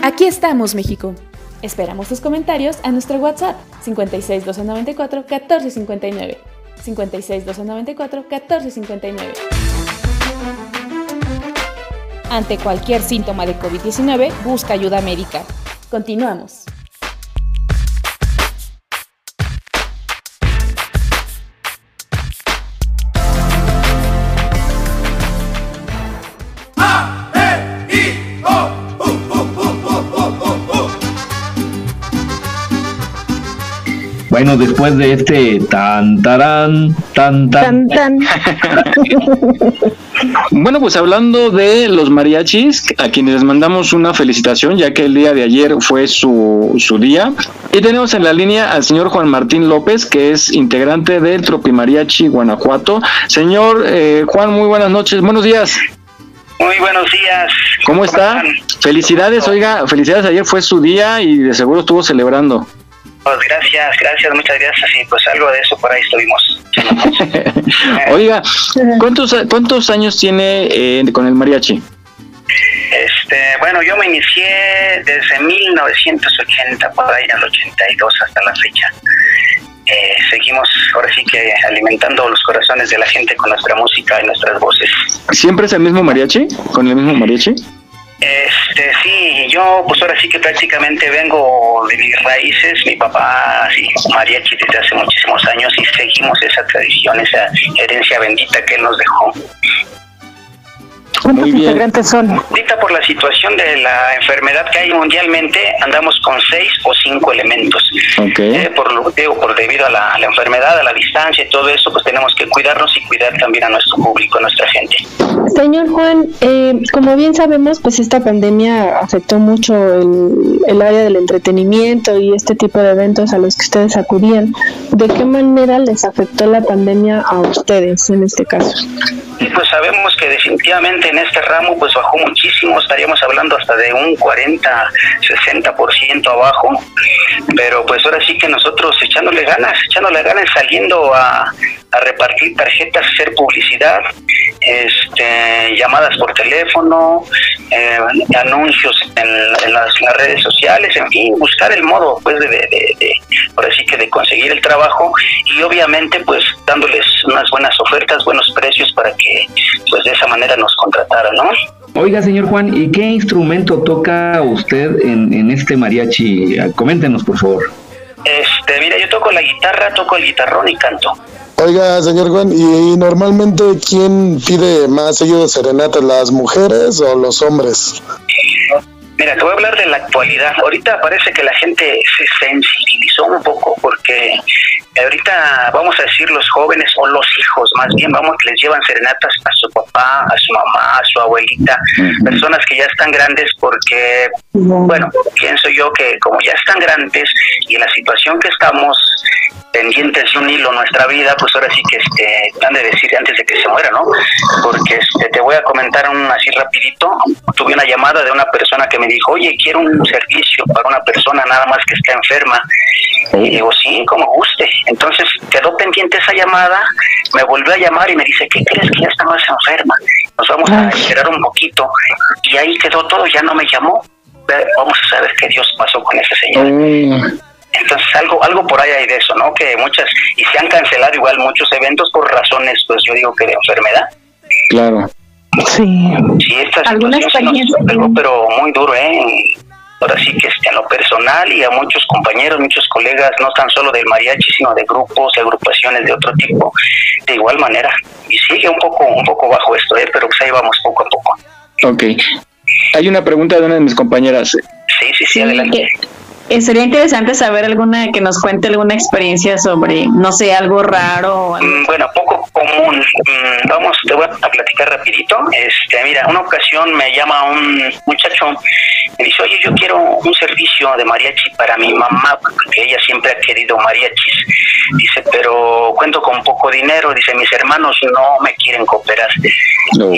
Aquí estamos, México. Esperamos tus comentarios a nuestro WhatsApp 56 294 1459. 56 294 1459. Ante cualquier síntoma de COVID-19, busca ayuda médica. Continuamos. Bueno, después de este tan tarán, tan tan. (laughs) Bueno, pues hablando de los mariachis, a quienes les mandamos una felicitación, ya que el día de ayer fue su, su día. Y tenemos en la línea al señor Juan Martín López, que es integrante del Tropimariachi Guanajuato. Señor eh, Juan, muy buenas noches, buenos días. Muy buenos días. ¿Cómo está? Felicidades, oiga, felicidades, ayer fue su día y de seguro estuvo celebrando. Pues gracias, gracias, muchas gracias. Y pues algo de eso por ahí estuvimos. (laughs) Oiga, ¿cuántos, cuántos años tiene eh, con el mariachi? Este, bueno, yo me inicié desde 1980, por ahí al 82 hasta la fecha. Eh, seguimos ahora sí que alimentando los corazones de la gente con nuestra música y nuestras voces. ¿Siempre es el mismo mariachi? ¿Con el mismo mariachi? Este, sí, yo pues ahora sí que prácticamente vengo de mis raíces, mi papá, sí, mariachi desde hace muchísimos años y seguimos esa tradición, esa herencia bendita que nos dejó. ¿Cuántos integrantes son? Ahorita por la situación de la enfermedad que hay mundialmente, andamos con seis o cinco elementos. Eh, por, lo, digo, por debido a la, la enfermedad, a la distancia y todo eso, pues tenemos que cuidarnos y cuidar también a nuestro público, a nuestra gente. Señor Juan, eh, como bien sabemos, pues esta pandemia afectó mucho el, el área del entretenimiento y este tipo de eventos a los que ustedes acudían. ¿De qué manera les afectó la pandemia a ustedes en este caso? Y pues sabemos que definitivamente en este ramo pues bajó muchísimo, estaríamos hablando hasta de un 40, 60% abajo, pero pues ahora sí que nosotros echándole ganas, echándole ganas, saliendo a, a repartir tarjetas, hacer publicidad, este, llamadas por teléfono, eh, anuncios en, en las, en las redes sociales, en fin, buscar el modo pues de, de, de- de- ahora sí que de conseguir el trabajo y obviamente pues dándoles unas buenas ofertas, buenos precios para que pues de esa manera nos contrataran, ¿no? Oiga, señor Juan, ¿y qué instrumento toca usted en, en este mariachi? Coméntenos, por favor. Este, mira, yo toco la guitarra, toco el guitarrón y canto. Oiga, señor Juan, ¿y normalmente quién pide más seguido serenatas, las mujeres o los hombres? Mira, te voy a hablar de la actualidad. Ahorita parece que la gente se sensibilizó un poco porque ahorita vamos a decir los jóvenes o los hijos más bien vamos les llevan serenatas a su papá, a su mamá, a su abuelita, personas que ya están grandes porque bueno, pienso yo que como ya están grandes y en la situación que estamos pendientes de un hilo nuestra vida, pues ahora sí que este, han de decir antes de que se muera, ¿no? Porque este, te voy a comentar un así rapidito. Tuve una llamada de una persona que me dijo, oye, quiero un servicio para una persona nada más que está enferma. Y digo, sí, como guste. Entonces quedó pendiente esa llamada, me volvió a llamar y me dice, ¿qué crees que ya está más enferma? Nos vamos a esperar un poquito. Y ahí quedó todo, ya no me llamó. Vamos a saber qué Dios pasó con ese señor. Entonces algo algo por ahí hay de eso, ¿no? Que muchas y se han cancelado igual muchos eventos por razones, pues yo digo que de enfermedad. Claro. Sí. Sí, esta pero muy duro, ¿eh? Ahora sí que este, en lo personal y a muchos compañeros, muchos colegas, no tan solo del mariachi, sino de grupos, de agrupaciones de otro tipo, de igual manera. Y sigue un poco un poco bajo esto, ¿eh? Pero pues ahí vamos poco a poco. Ok. Hay una pregunta de una de mis compañeras. Sí, sí, sí, adelante. Eh, sería interesante saber alguna que nos cuente alguna experiencia sobre, no sé, algo raro. o algo- Mm, Bueno, poco común. Mm, Vamos, te voy a platicar rapidito. Este, mira, una ocasión me llama un muchacho, me dice, oye, yo quiero un servicio de mariachi para mi mamá, porque ella siempre ha querido mariachis. Dice, pero cuento con poco dinero. Dice, mis hermanos no me quieren cooperar. Y,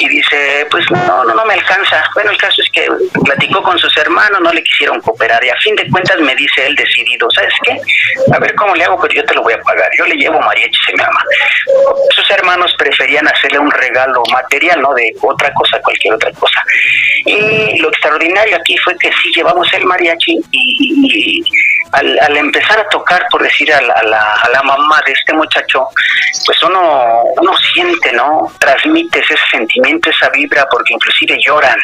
y dice, pues no, no, no me alcanza. Bueno, el caso es que platicó con sus hermanos, no le quisieron cooperar. Y a fin de cuentas me dice él decidido, ¿sabes qué? A ver cómo le hago, pero yo te lo voy a pagar. Yo le llevo mariachis a mi mamá. Sus hermanos preferían hacerle un regalo material, ¿no? De otra cosa, cualquier otra cosa. Y lo extraordinario aquí fue que sí llevamos el mariachi y- y al, al empezar a tocar, por decir, a la, a, la, mamá de este muchacho, pues uno, uno siente, ¿no? Transmites ese sentimiento, esa vibra, porque inclusive lloran,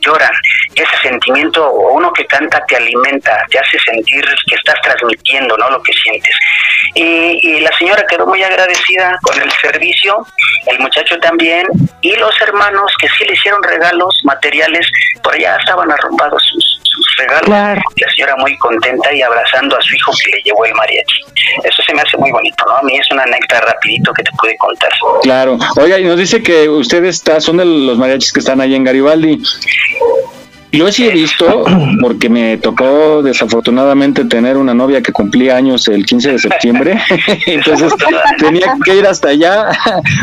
lloran. Ese sentimiento, uno que canta te alimenta, te hace sentir que estás transmitiendo, ¿no? Lo que sientes. Y, y la señora quedó muy agradecida con el servicio, el muchacho también, y los hermanos que sí le hicieron regalos materiales, por allá estaban arrumbados sus, sus regalos. La señora muy contenta y abrazando a su hijo que le llevó el mariachi. Eso se me hace muy bonito, ¿no? A mí es una anécdota rapidito que te pude contar. Claro. Oiga, y nos dice que usted está, son de los mariachis que están ahí en Garibaldi. Yo sí he visto, porque me tocó desafortunadamente tener una novia que cumplía años el 15 de septiembre, (laughs) entonces tenía que ir hasta allá,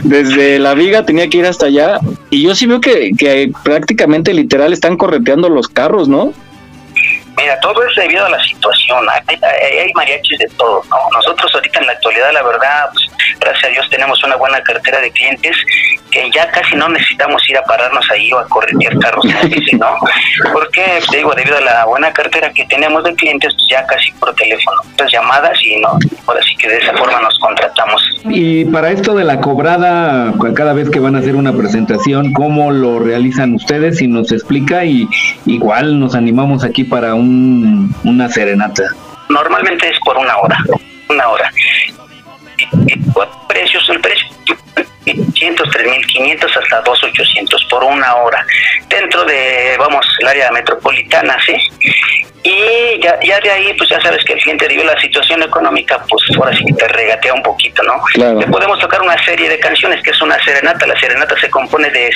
desde la viga tenía que ir hasta allá, y yo sí veo que, que prácticamente literal están correteando los carros, ¿no? Mira, todo es debido a la situación. Hay, hay, hay mariachis de todo. ¿no? Nosotros ahorita en la actualidad, la verdad, pues, gracias a Dios tenemos una buena cartera de clientes que ya casi no necesitamos ir a pararnos ahí o a corretear carros, ¿no? (laughs) Porque, te digo, debido a la buena cartera que tenemos de clientes, pues ya casi por teléfono. Entonces llamadas y no, ahora sí que de esa forma nos contratamos. Y para esto de la cobrada, cada vez que van a hacer una presentación, ¿cómo lo realizan ustedes? Si nos explica y igual nos animamos aquí para un una serenata? Normalmente es por una hora, una hora. Precios, el precio 500, 3.500 hasta 2.800 por una hora dentro de, vamos, el área metropolitana, ¿sí? Y ya, ya de ahí, pues ya sabes que el cliente a la situación económica, pues ahora sí que te regatea un poquito, ¿no? Claro. Le podemos tocar una serie de canciones que es una serenata. La serenata se compone de